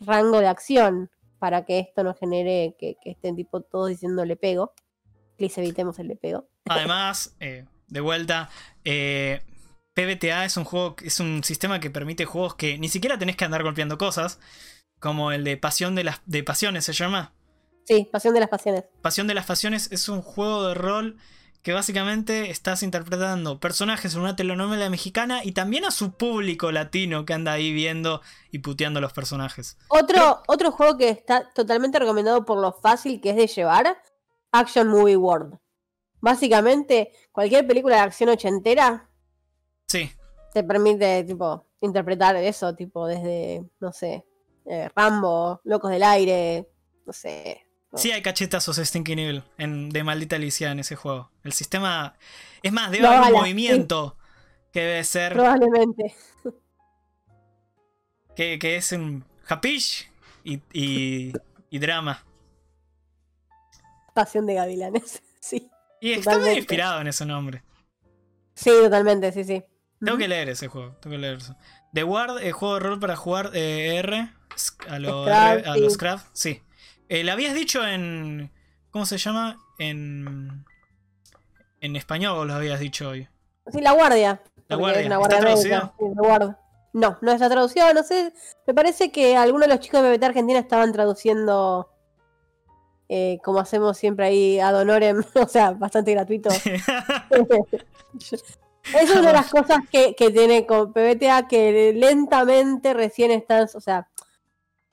rango de acción para que esto no genere que, que estén tipo todos diciendo le pego. Please evitemos el le pego. Además, eh, de vuelta, eh, PBTA es un juego, es un sistema que permite juegos que ni siquiera tenés que andar golpeando cosas, como el de Pasión de las de Pasiones se llama. Sí, pasión de las pasiones. Pasión de las Pasiones es un juego de rol que básicamente estás interpretando personajes en una telenovela mexicana y también a su público latino que anda ahí viendo y puteando a los personajes. Otro, otro juego que está totalmente recomendado por lo fácil que es de llevar, Action Movie World. Básicamente, cualquier película de acción ochentera Sí, te permite, tipo, interpretar eso, tipo, desde, no sé, eh, Rambo, Locos del Aire, no sé. Sí hay cachetazos Stinky Neville en, de maldita Alicia en ese juego. El sistema. Es más, debe No, haber un movimiento que debe ser. Probablemente. Que, que es un hapish y, y, y drama. Pasión de Gavilanes. Sí. Y está muy inspirado en ese nombre. Sí, totalmente, sí, sí. Tengo que leer ese juego. Tengo que leer eso. The Ward, el juego de rol para jugar eh, R. A los Scrap, a los craft, sí. Eh, ¿La habías dicho en. ¿Cómo se llama? En. En español o lo habías dicho hoy. Sí, La Guardia. La Guardia. es una. No, no está traducido, no sé. Me parece que algunos de los chicos de BBT Argentina estaban traduciendo eh, como hacemos siempre ahí ad honorem, o sea, bastante gratuito. Es una de las cosas que, que tiene con PBTA que lentamente recién están, o sea,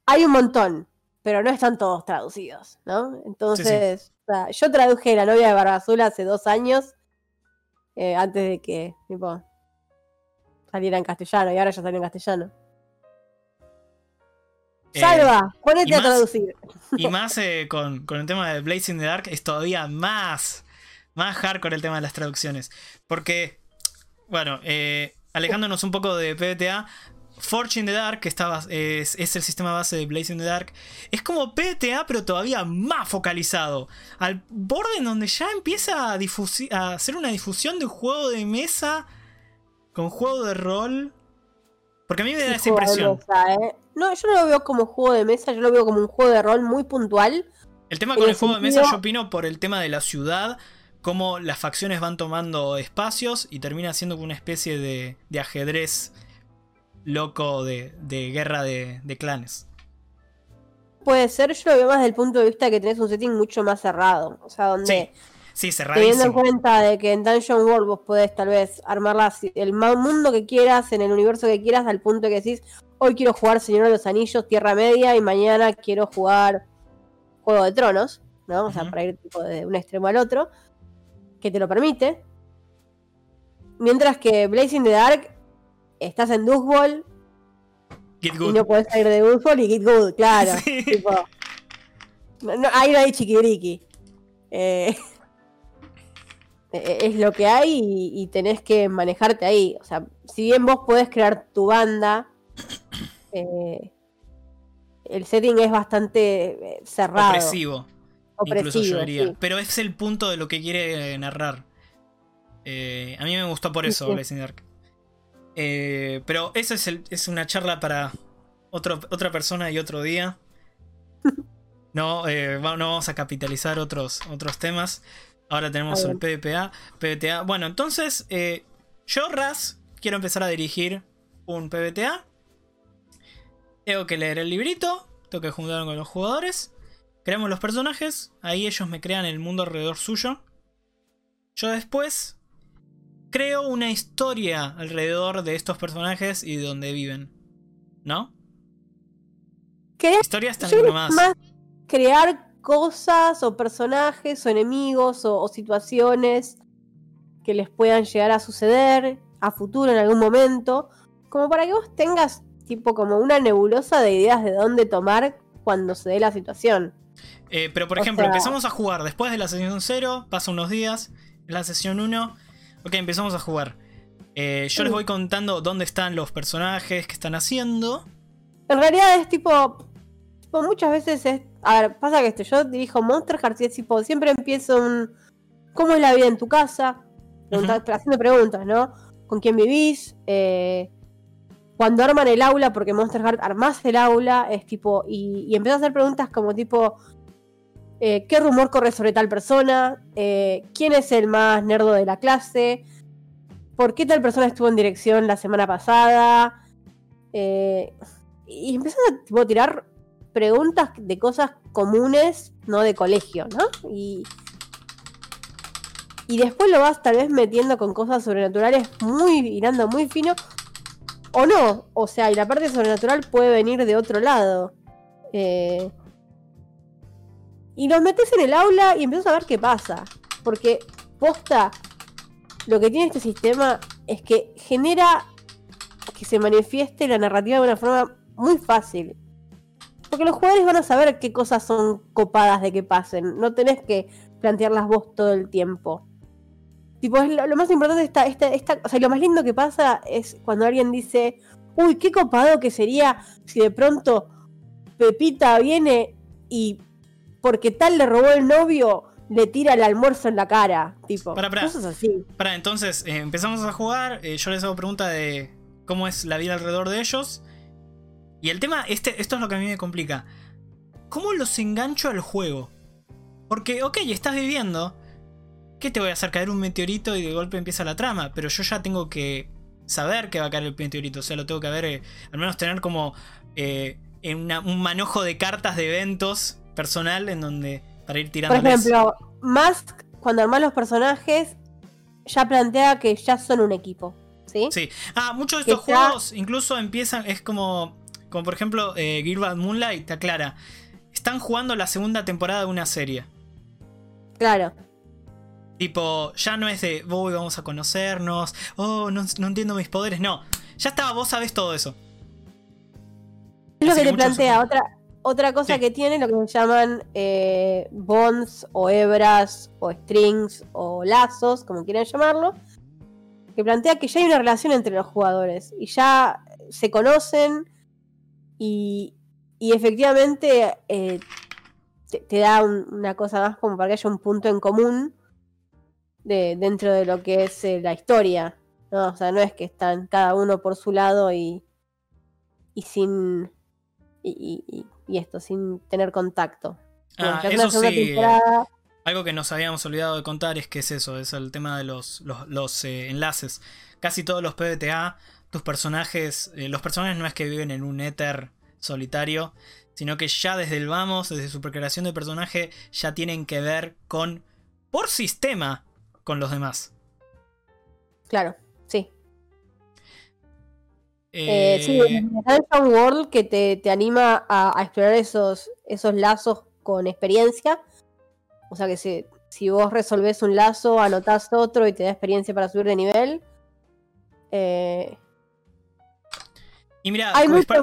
hay un montón, pero no están todos traducidos, ¿no? Entonces, o sea, yo traduje La novia de Barba Azul hace dos años, eh, antes de que, tipo, saliera en castellano, y ahora ya salió en castellano. Eh, Salva, ponete a traducir. y más eh, con, con el tema de Blazing the Dark es todavía más. Más hardcore el tema de las traducciones. Porque, bueno, eh, alejándonos un poco de PBTA, Forge in the Dark, que está es, es el sistema base de Blazing the Dark, es como PBTA, pero todavía más focalizado. Al borde en donde ya empieza a, a hacer una difusión de juego de mesa con juego de rol Porque a mí me da esa impresión. mesa, ¿eh? No, yo no lo veo como juego de mesa, yo lo veo como un juego de rol muy puntual. El tema con el el juego de mesa yo opino por el tema de la ciudad, cómo las facciones van tomando espacios y termina siendo una especie de, de ajedrez loco de, de guerra de, de clanes. Puede ser, yo lo veo más desde el punto de vista de que tenés un setting mucho más cerrado. O sea, donde Sí, sí, teniendo en cerradísimo. cuenta de que en Dungeon World vos podés tal vez armar el mundo que quieras, en el universo que quieras, al punto de que decís, hoy quiero jugar Señor de los Anillos, Tierra Media, y mañana quiero jugar Juego de Tronos, ¿no? O sea, para ir tipo de un extremo al otro, que te lo permite. Mientras que Blazing the Dark, estás en Dustball Get y good. no podés salir de Dustball y Get Good, claro. Sí. tipo, no, no, ahí no hay chiquiriqui. Eh, eh, es lo que hay y, y tenés que manejarte ahí. O sea, si bien vos podés crear tu banda, eh, el setting es bastante eh, cerrado. Opresivo, incluso yo diría. sí. Pero es el punto de lo que quiere narrar. Eh, a mí me gustó por Sí, eso sí. Blazing Dark. Eh, pero eso es, el- es una charla para otro, otra persona y otro día. No, eh, no vamos a capitalizar otros, otros temas. Ahora tenemos el PvPA, PvTA. Bueno, entonces, eh, yo, Raz, quiero empezar a dirigir un PvTA. Tengo que leer el librito, tengo que juntarme con los jugadores. Creamos los personajes, ahí ellos me crean el mundo alrededor suyo. Yo después creo una historia alrededor de estos personajes y de donde viven. ¿No? Querés- Historias que más crear cosas o personajes o enemigos o, o situaciones que les puedan llegar a suceder a futuro en algún momento, como para que vos tengas tipo como una nebulosa de ideas de dónde tomar cuando se dé la situación. Eh, pero por O ejemplo, sea- empezamos a jugar después de la sesión 0, pasa unos días, en la sesión 1, ok, empezamos a jugar. Eh, yo les voy contando dónde están los personajes, qué están haciendo. En realidad es tipo, tipo muchas veces es, a ver, pasa que esto, yo dirijo Monster Hearts y es tipo, siempre empiezo un, ¿cómo es la vida en tu casa? Pregunta- Haciendo preguntas, ¿no? ¿Con quién vivís? Eh, cuando arman el aula, porque Monster Hearts armás el aula, es tipo, y, y empezás a hacer preguntas como tipo, eh, ¿qué rumor corre sobre tal persona? Eh, ¿Quién es el más nerdo de la clase? ¿Por qué tal persona estuvo en dirección la semana pasada? Eh, y empezás a tirar preguntas de cosas comunes, no de colegio, ¿no? Y, y después lo vas tal vez metiendo con cosas sobrenaturales muy hilando muy fino. O no, o sea, y la parte sobrenatural puede venir de otro lado. Eh, y los metes en el aula y empiezas a ver qué pasa. Porque posta, lo que tiene este sistema es que genera que se manifieste la narrativa de una forma muy fácil. Porque los jugadores van a saber qué cosas son copadas de que pasen. No tenés que plantearlas vos todo el tiempo. Tipo, lo, lo más importante esta, esta, esta, o sea, lo más lindo que pasa es cuando alguien dice, uy, qué copado que sería si de pronto Pepita viene y porque tal le robó el novio, le tira el almuerzo en la cara. Tipo, pará. cosas así. Para, entonces eh, empezamos a jugar. eh, yo les hago pregunta de cómo es la vida alrededor de ellos. Y el tema, este, esto es lo que a mí me complica. ¿Cómo los engancho al juego? Porque, ok, estás viviendo. ¿Qué te voy a hacer? Caer un meteorito y de golpe empieza la trama. Pero yo ya tengo que saber que va a caer el meteorito. O sea, lo tengo que ver, eh, al menos tener como en una- un manojo de cartas de eventos personal en donde para ir Por tirando. ejemplo, Mask, cuando armás los personajes, ya plantea que ya son un equipo. ¿Sí? Sí. Ah, muchos de Que estos ya- juegos incluso empiezan, es como, como por ejemplo eh, Moonlight, te aclara. Están jugando la segunda temporada de una serie. Claro. Tipo, ya no es de, voy, vamos a conocernos, oh, no, no entiendo mis poderes, no. Ya estaba, vos sabés todo eso. Es lo Así que que te plantea. Otra, otra cosa Sí. que tiene lo que se llaman eh, bonds o hebras o strings o lazos, como quieran llamarlo, que plantea que ya hay una relación entre los jugadores y ya se conocen y, y efectivamente eh, te, te da un- una cosa más como para que haya un punto en común de, dentro de lo que es eh, la historia. ¿no? O sea, no es que están cada uno por su lado y, y sin. Y, y- y esto, sin tener contacto. Ah, eso sí. temporada. Algo que nos habíamos olvidado de contar es que es eso, es el tema de los, los, los, eh, enlaces. Casi todos los PBTA, tus personajes, eh, los personajes no es que viven en un éter solitario, sino que ya desde el vamos, desde su creación de personaje, ya tienen que ver con, por sistema, con los demás. Claro. Eh, sí, el Dungeon World que te, te anima a, a explorar esos, esos lazos con experiencia. O sea que si, si vos resolvés un lazo, anotás otro y te da experiencia para subir de nivel. Eh, Y mira,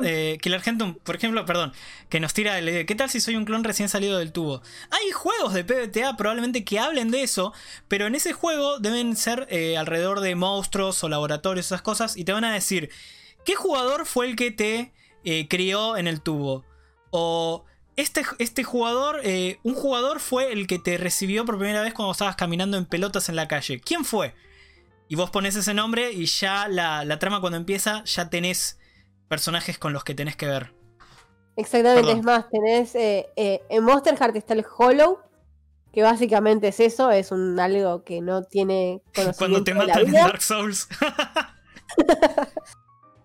eh, Killer Argentum, por ejemplo, perdón, que nos tira el. ¿Qué tal si soy un clon recién salido del tubo? Hay juegos de PBTA probablemente que hablen de eso, pero en ese juego deben ser eh, alrededor de monstruos o laboratorios, esas cosas, y te van a decir: ¿qué jugador fue el que te eh, crió en el tubo? O. Este, este jugador, eh, un jugador fue el que te recibió por primera vez cuando estabas caminando en pelotas en la calle. ¿Quién fue? Y vos pones ese nombre y ya la, la trama cuando empieza ya tenés personajes con los que tenés que ver. exactamente, Perdón. es más, tenés. eh, en Monster Heart está el Hollow. Que básicamente es eso, es un algo que no tiene conocimiento Cuando te de la matan en. Dark Souls.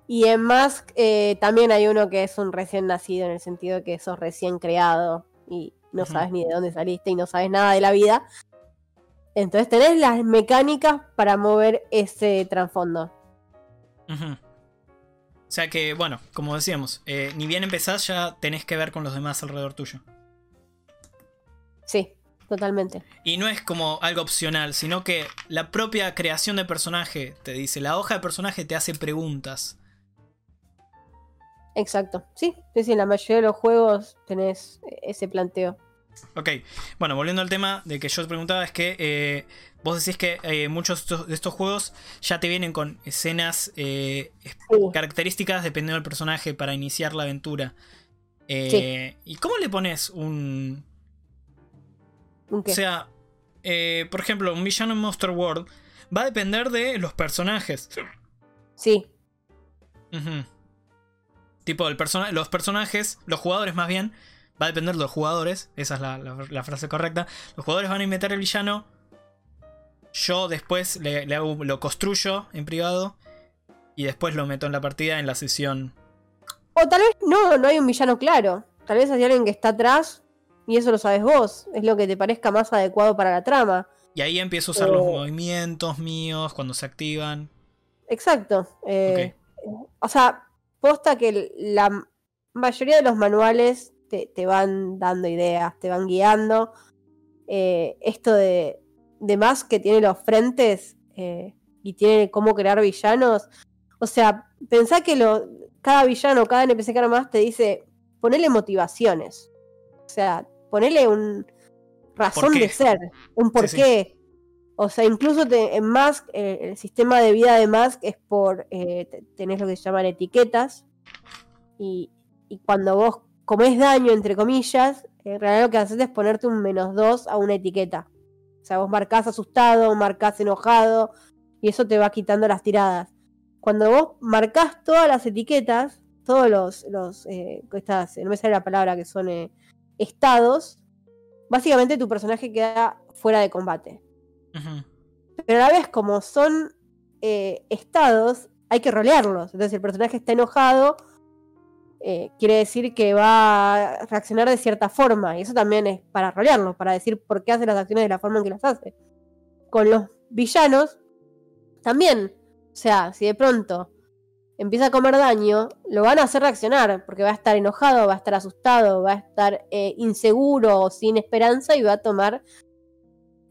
Y en Mask eh, también hay uno que es un recién nacido, en el sentido que sos recién creado y no sabes ni de dónde saliste y no sabes nada de la vida. Entonces tenés las mecánicas para mover ese trasfondo. O sea que, bueno, como decíamos, eh, ni bien empezás ya tenés que ver con los demás alrededor tuyo. Sí, totalmente. Y no es como algo opcional, sino que la propia creación de personaje te dice, la hoja de personaje te hace preguntas. Exacto. Sí, sí, sí, en la mayoría de los juegos tenés ese planteo. Ok, bueno, volviendo al tema de que yo te preguntaba, es que eh, vos decís que eh, muchos de estos, juegos ya te vienen con escenas eh, Sí. características dependiendo del personaje para iniciar la aventura. Eh, ¿Y cómo le pones un... ¿Un qué? O sea, por ejemplo, un villano en Monster World va a depender de los personajes. sí, Ujú. Tipo, el persona- los personajes, los jugadores más bien, va a depender de los jugadores, esa es la, la- la frase correcta. Los jugadores van a inventar el villano. Yo después le, le hago- lo construyo en privado y después lo meto en la partida en la sesión. O tal vez no, no hay un villano claro. Tal vez hay alguien que está atrás y eso lo sabes vos. Es lo que te parezca más adecuado para la trama. Y ahí empiezo a usar los Eh. movimientos míos cuando se activan. Exacto. eh, O sea, posta que la mayoría de los manuales te, te van dando ideas, te van guiando. Eh, esto de, de más que tiene los frentes eh, y tiene cómo crear villanos. O sea, pensá que lo, cada villano, cada NPC que armás te dice, ponele motivaciones. O sea, ponele un razón de ser, un Sí, sí. O sea, incluso te- en Mask, eh, el sistema de vida de Mask es por, eh, te- tenés lo que se llaman etiquetas. Y, y cuando vos comés daño, entre comillas, en realidad lo que haces es ponerte un menos 2 a una etiqueta. O sea, vos marcás asustado, marcás enojado, y eso te va quitando las tiradas. Cuando vos marcás todas las etiquetas, todos los, los eh, estas, no me sale la palabra, que son eh, estados, básicamente tu personaje queda fuera de combate. Pero a la vez, como son eh, estados, hay que rolearlos. Entonces, si el personaje está enojado, eh, quiere decir que va a reaccionar de cierta forma. Y eso también es para rolearlo, para decir por qué hace las acciones de la forma en que las hace. Con los villanos, también. O sea, si de pronto empieza a comer daño, lo van a hacer reaccionar, porque va a estar enojado, va a estar asustado, va a estar eh, inseguro o sin esperanza y va a tomar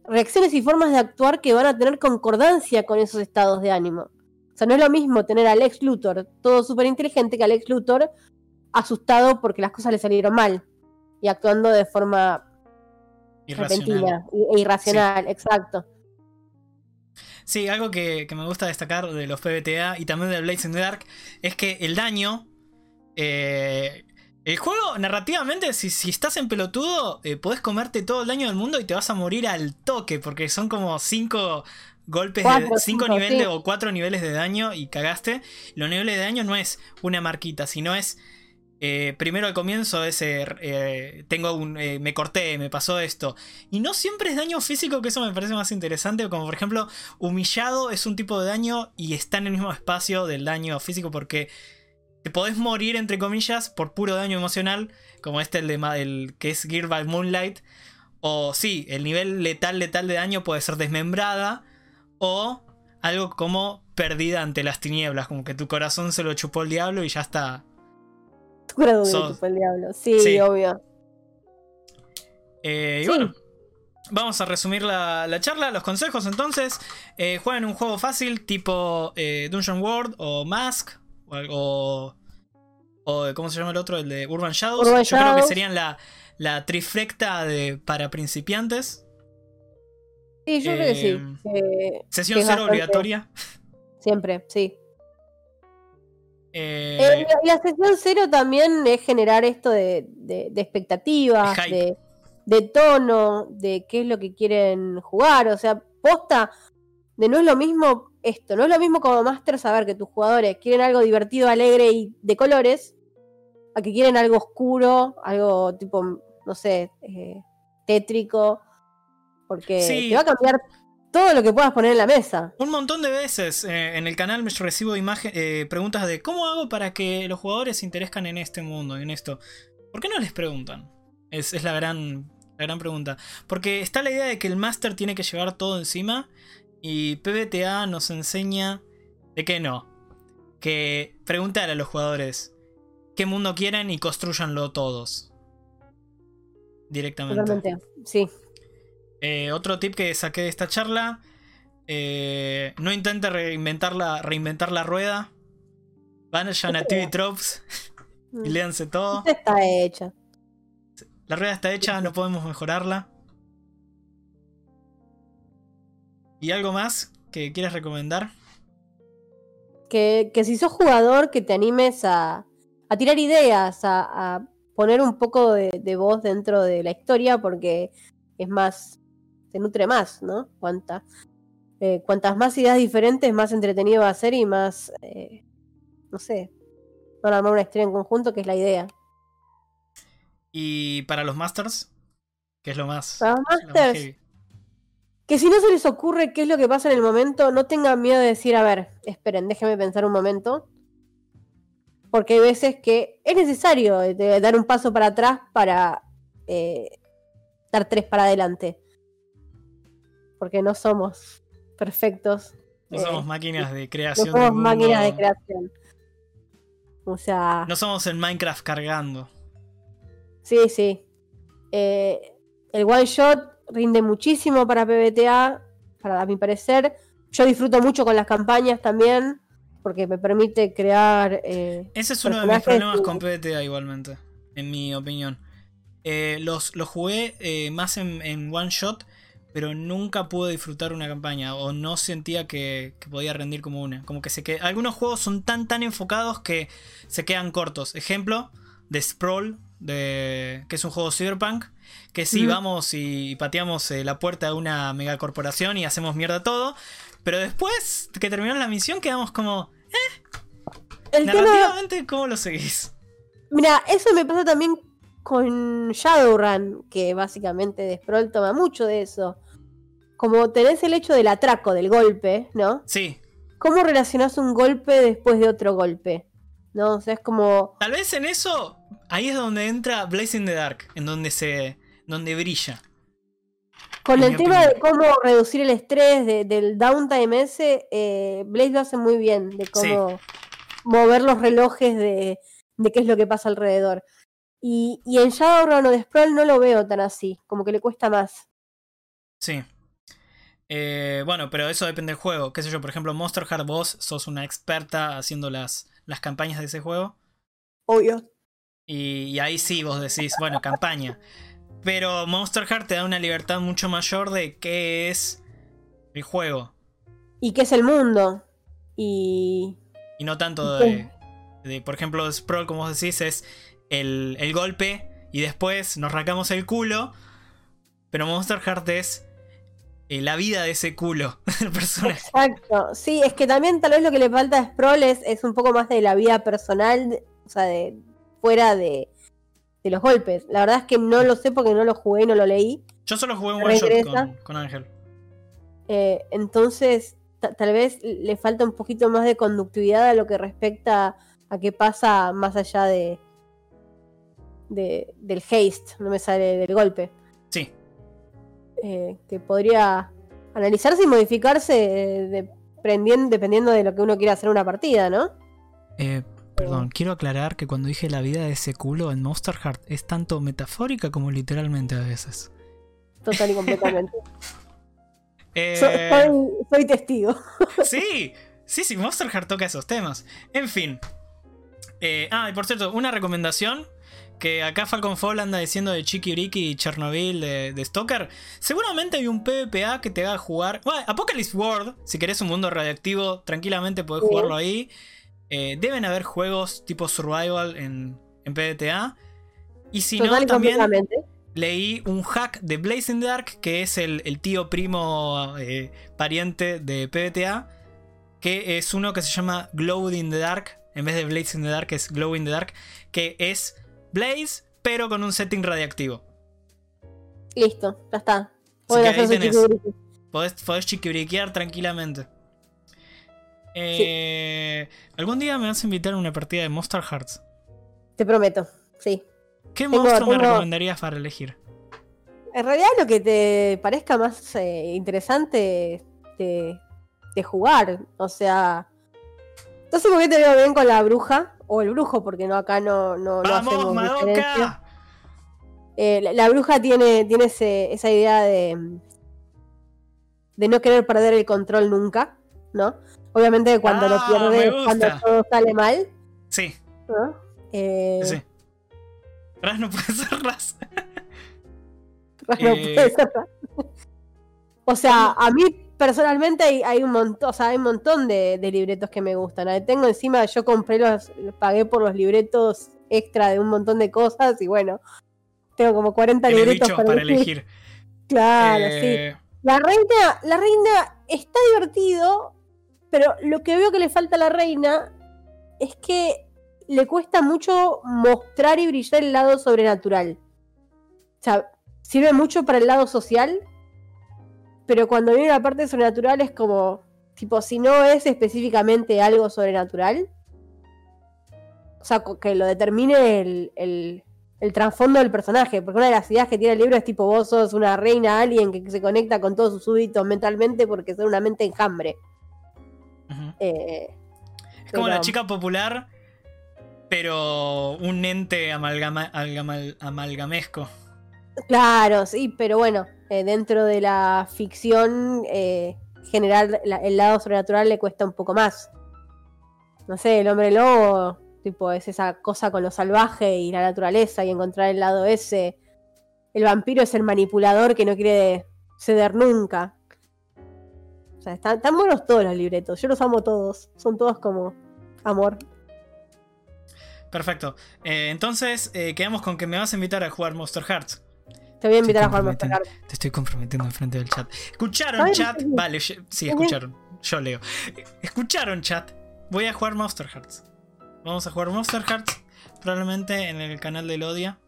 reacciones y formas de actuar que van a tener concordancia con esos estados de ánimo. O sea, no es lo mismo tener a Lex Luthor todo súper inteligente que a Lex Luthor asustado porque las cosas le salieron mal y actuando de forma Irracional. repentina e irracional, exacto. Sí, algo que, que me gusta destacar de los PBTA y también de Blades in the Dark es que el daño. eh, el juego, narrativamente, si, si estás en pelotudo, eh, podés comerte todo el daño del mundo y te vas a morir al toque, porque son como 5 golpes Cuatro, de 5 cinco, niveles sí. o 4 niveles de daño y cagaste. Los niveles de daño no es una marquita, sino es. eh, primero al comienzo es. eh, tengo un. eh, me corté, me pasó esto. Y no siempre es daño físico, que eso me parece más interesante. Como por ejemplo, humillado es un tipo de daño y está en el mismo espacio del daño físico porque. Te podés morir, entre comillas, por puro daño emocional, como este, el, de, el que es Gear by Moonlight. O sí, el nivel letal, letal de daño puede ser desmembrada. O algo como perdida ante las tinieblas, como que tu corazón se lo chupó el diablo y ya está. Cura de Sos- tipo el diablo. Sí, Sí. obvio. Eh, y Sí. bueno, vamos a resumir la, la charla, los consejos entonces. Eh, jueguen un juego fácil tipo eh, Dungeon World o Mask o, algo- o ¿cómo se llama el otro? El de Urban Shadows. Urban Yo creo que serían la, la trifecta de, para principiantes. Sí, yo creo que sí. Eh, que- Sesión que cero obligatoria. Siempre, sí. Eh, Eh, y la sesión cero también es generar esto de, de- de expectativas, de, de tono, de qué es lo que quieren jugar. O sea, posta, de no es lo mismo esto, no es lo mismo como Master saber que tus jugadores quieren algo divertido, alegre y de colores, a que quieren algo oscuro, algo tipo, no sé, eh, tétrico, porque Sí. te va a cambiar todo lo que puedas poner en la mesa. Un montón de veces eh, en el canal me recibo imagen, eh, preguntas de cómo hago para que los jugadores se interesen en este mundo, en esto. ¿Por qué no les preguntan? Es, es la, gran, la gran pregunta. Porque está la idea de que el máster tiene que llevar todo encima y PBTA nos enseña de que no. Que preguntar a los jugadores qué mundo quieren y construyanlo todos. Directamente. Totalmente. Sí. Eh, otro tip que saqué de esta charla. eh, no intente reinventar la, reinventar la rueda. Vayan a TV Tropes y léanse todo. Está hecha. La rueda está hecha, no podemos mejorarla. ¿Y algo más que quieras recomendar? que, que si sos jugador, que te animes a, a tirar ideas, a, a poner un poco de, de voz dentro de la historia, porque es más, se nutre más, ¿no? Cuanta, eh, cuantas más ideas diferentes, más entretenido va a ser y más, eh, no sé, van a armar una historia en conjunto, que es la idea. Y para los Masters, que es lo más. Para los Masters. Que si no se les ocurre qué es lo que pasa en el momento, no tengan miedo de decir, a ver, esperen, déjenme pensar un momento. Porque hay veces que es necesario eh, de dar un paso para atrás para eh, dar tres para adelante. Porque no somos perfectos. No eh, somos máquinas de no creación. somos del mundo. máquinas de creación. O sea, No somos el Minecraft cargando. sí, sí. Eh, el one shot rinde muchísimo para PBTA, para a mi parecer. Yo disfruto mucho con las campañas también, porque me permite crear. eh, Ese es uno de mis problemas y- con PBTA igualmente, en mi opinión. Eh, los, los jugué eh, más en, en one shot, pero nunca pude disfrutar una campaña o no sentía que, que podía rendir como una. Como que se que algunos juegos son tan tan enfocados que se quedan cortos. Ejemplo de Sprawl, de, que es un juego cyberpunk, que sí, vamos y pateamos eh, la puerta de una megacorporación y hacemos mierda todo, pero después que terminamos la misión quedamos como, El tema, narrativamente, ¿cómo lo seguís? mira, eso me pasa también con Shadowrun, que básicamente de Sprawl toma mucho de eso. Como tenés el hecho del atraco, del golpe, ¿no? Sí, ¿Cómo relacionás un golpe después de otro golpe? ¿No? O sea, es como. tal vez en eso, ahí es donde entra Blazing the Dark, en donde se, donde brilla. Con En el tema opinión. de cómo reducir el estrés, de- del downtime ese, eh, Blaze lo hace muy bien, de cómo mover los relojes de, de qué es lo que pasa alrededor. Y, y en Shadowrun o de Sprawl no lo veo tan así, como que le cuesta más. Sí. Eh, bueno, pero eso depende del juego. Qué sé yo, por ejemplo, Monster Heart vos sos una experta haciendo las, las campañas de ese juego. Obvio. Y, y ahí sí vos decís, bueno, campaña. Pero Monster Heart te da una libertad mucho mayor de qué es el juego. Y qué es el mundo. Y. Y no tanto de, de, por ejemplo, Sprawl, como vos decís, es el, el golpe y después nos racamos el culo. Pero Monster Heart es eh, la vida de ese culo del personaje. Exacto. Sí, es que también tal vez lo que le falta a Sproul es, es un poco más de la vida personal, o sea, de fuera de, de los golpes. La verdad es que no lo sé porque no lo jugué y no lo leí. Yo solo jugué un one shot con, con Ángel. Eh, entonces, ta- tal vez le falta un poquito más de conductividad a lo que respecta a qué pasa más allá de, de- del haste, no me sale del golpe. Sí. Eh, que podría analizarse y modificarse dependien- dependiendo de lo que uno quiera hacer en una partida, ¿no? Eh, perdón, quiero aclarar que cuando dije la vida de ese culo en Monster Heart es tanto metafórica como literalmente a veces. Total y completamente. Eh, So- soy, soy testigo. sí, sí, sí, Monster Heart toca esos temas. En fin. Eh, ah, y por cierto, una recomendación que acá Falcon Fall anda diciendo de Chicky Briki y Chernobyl de, de Stalker. Seguramente hay un PvPA que te haga jugar. Bueno, Apocalypse World, si querés un mundo radioactivo, tranquilamente podés Sí. jugarlo ahí. Eh, deben haber juegos tipo Survival en, en PvTA. Y si Total no, también leí un hack de Blaze in the Dark, que es el, el tío primo eh, pariente de PBTA, que es uno que se llama Glow in the Dark, en vez de Blaze in the Dark es Glow in the Dark, que es Blaze, pero con un setting radiactivo. Listo, ya está. Que. Podés, podés chiquibriquear tranquilamente. Eh, ¿Algún día me vas a invitar a una partida de Monster Hearts? Te prometo, sí. ¿Qué Tengo- monstruo me recomendarías para elegir? En realidad lo que te parezca más eh, interesante de, de jugar. O sea. No sé por qué te veo bien con la bruja. O el brujo, porque no acá no, no, no ¡Vamos, hacemos. Madoka! Eh, la, la bruja tiene, tiene ese- esa idea de. de no querer perder el control nunca, ¿no? Obviamente cuando Ah, lo me pierde, gusta. cuando todo sale mal, Sí, ¿no? Eh, sí. Raz no puede ser Raz. no Eh, puede ser. O sea, a mí personalmente hay, hay un montón, o sea, hay un montón de, de libretos que me gustan. ¿eh? Tengo encima, yo compré los, pagué por los libretos extra de un montón de cosas y bueno, tengo como 40 Tienes libretos bichos para elegir. Claro, sí. Eh, La reina, la reina está divertido, pero lo que veo que le falta a la reina es que le cuesta mucho mostrar y brillar el lado sobrenatural. O sea, sirve mucho para el lado social, pero cuando viene la parte sobrenatural es como, tipo, si no es específicamente algo sobrenatural, o sea, que lo determine el trasfondo del personaje, porque una de las ideas que tiene el libro es tipo, vos sos una reina alien que se conecta con todos sus súbditos mentalmente porque son una mente enjambre. Eh, Es como pero- la chica popular, pero un ente amalgama- algama- amalgamesco. Claro, sí, pero bueno, eh, dentro de la ficción, eh, generar la- el lado sobrenatural le cuesta un poco más. No sé, el hombre lobo, tipo, es esa cosa con lo salvaje y la naturaleza y encontrar el lado ese. El vampiro es el manipulador que no quiere ceder nunca. O sea, están, están buenos todos los libretos, yo los amo todos, son todos como amor. Perfecto. Eh, entonces, eh, quedamos con que me vas a invitar a jugar Monster Hearts. Te voy a invitar a Estoy jugar Monster Hearts. Te estoy comprometiendo enfrente del chat. ¿Escucharon, chat? Vale, sí, escucharon. Yo leo. ¿Escucharon, chat? Voy a jugar Monster Hearts. Vamos a jugar Monster Hearts. Probablemente en el canal de Lodia.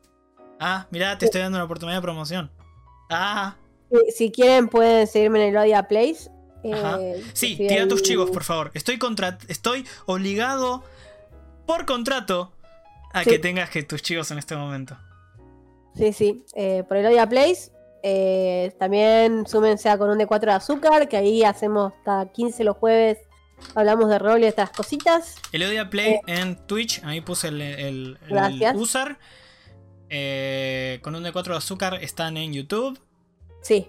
Ah, mirá, te estoy dando una oportunidad de promoción. Ah, Si, si quieren pueden seguirme en el Odia Place. Eh, sí, tira ahí- tus chivos, por favor. Estoy, contra estoy obligado por contrato a Sí. que tengas que tus chivos en este momento. Sí, sí, eh, por el Odia Place. Eh, también súmense a con un de 4 de azúcar, que ahí hacemos hasta 15 los jueves. Hablamos de rol y estas cositas. Elodia Play en Twitch, ahí puse el, el- el. Gracias. user. Con un de 4 de azúcar están en YouTube. Sí.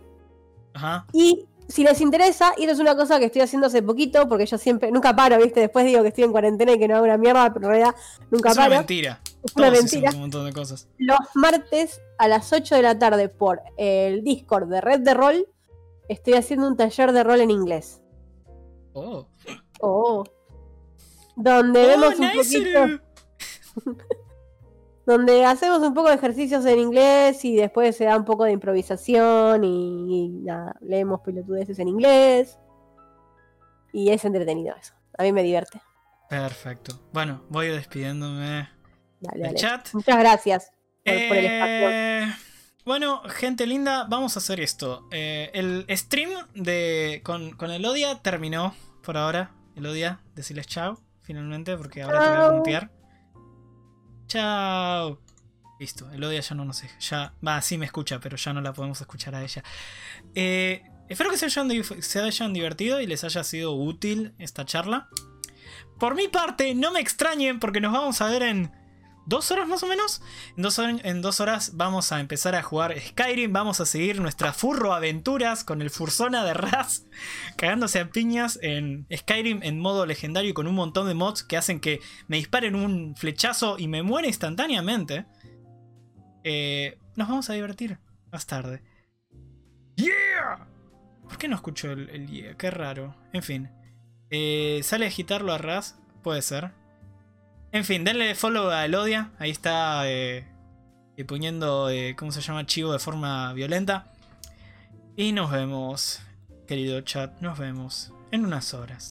Ajá. Y si les interesa, y esto es una cosa que estoy haciendo hace poquito, porque yo siempre, nunca paro, ¿viste? Después digo que estoy en cuarentena y que no hago una mierda, pero en realidad nunca es una paro. mentira. Es una Todos mentira. un montón de cosas. Los martes a las 8 de la tarde por el Discord de Red de Rol, estoy haciendo un taller de rol en inglés. Oh. Oh. Donde vemos Oh, un nice. poquito. donde hacemos un poco de ejercicios en inglés y después se da un poco de improvisación y, y nada, leemos pelotudeces en inglés. Y es entretenido eso. A mí me divierte. Perfecto. Bueno, voy despidiéndome Dale, del dale. chat. Muchas gracias por, por el espacio. Eh, bueno, gente linda, vamos a hacer esto. Eh, el stream de con, con Elodia terminó por ahora. Elodia, decirles chao, finalmente, porque ahora te voy a mutear. Chao. Listo, Elodia ya no nos ya Va, sí me escucha, pero ya no la podemos escuchar a ella. Eh, espero que se hayan divertido y les haya sido útil esta charla. Por mi parte, no me extrañen porque nos vamos a ver en dos horas más o menos. En dos, hor- en dos horas vamos a empezar a jugar Skyrim. Vamos a seguir nuestras furro aventuras con el Fursona de Raz. Cagándose a piñas en Skyrim en modo legendario y con un montón de mods que hacen que me disparen un flechazo y me muera instantáneamente. Eh, nos vamos a divertir más tarde. ¡Yeah! ¿Por qué no escucho el, el yeah? Qué raro. En fin. Eh, ¿Sale a agitarlo a Raz? Puede ser. En fin, denle follow a Elodia. Ahí está eh, eh, poniendo, eh, ¿cómo se llama? Chivo de forma violenta. Y nos vemos, querido chat. Nos vemos en unas horas.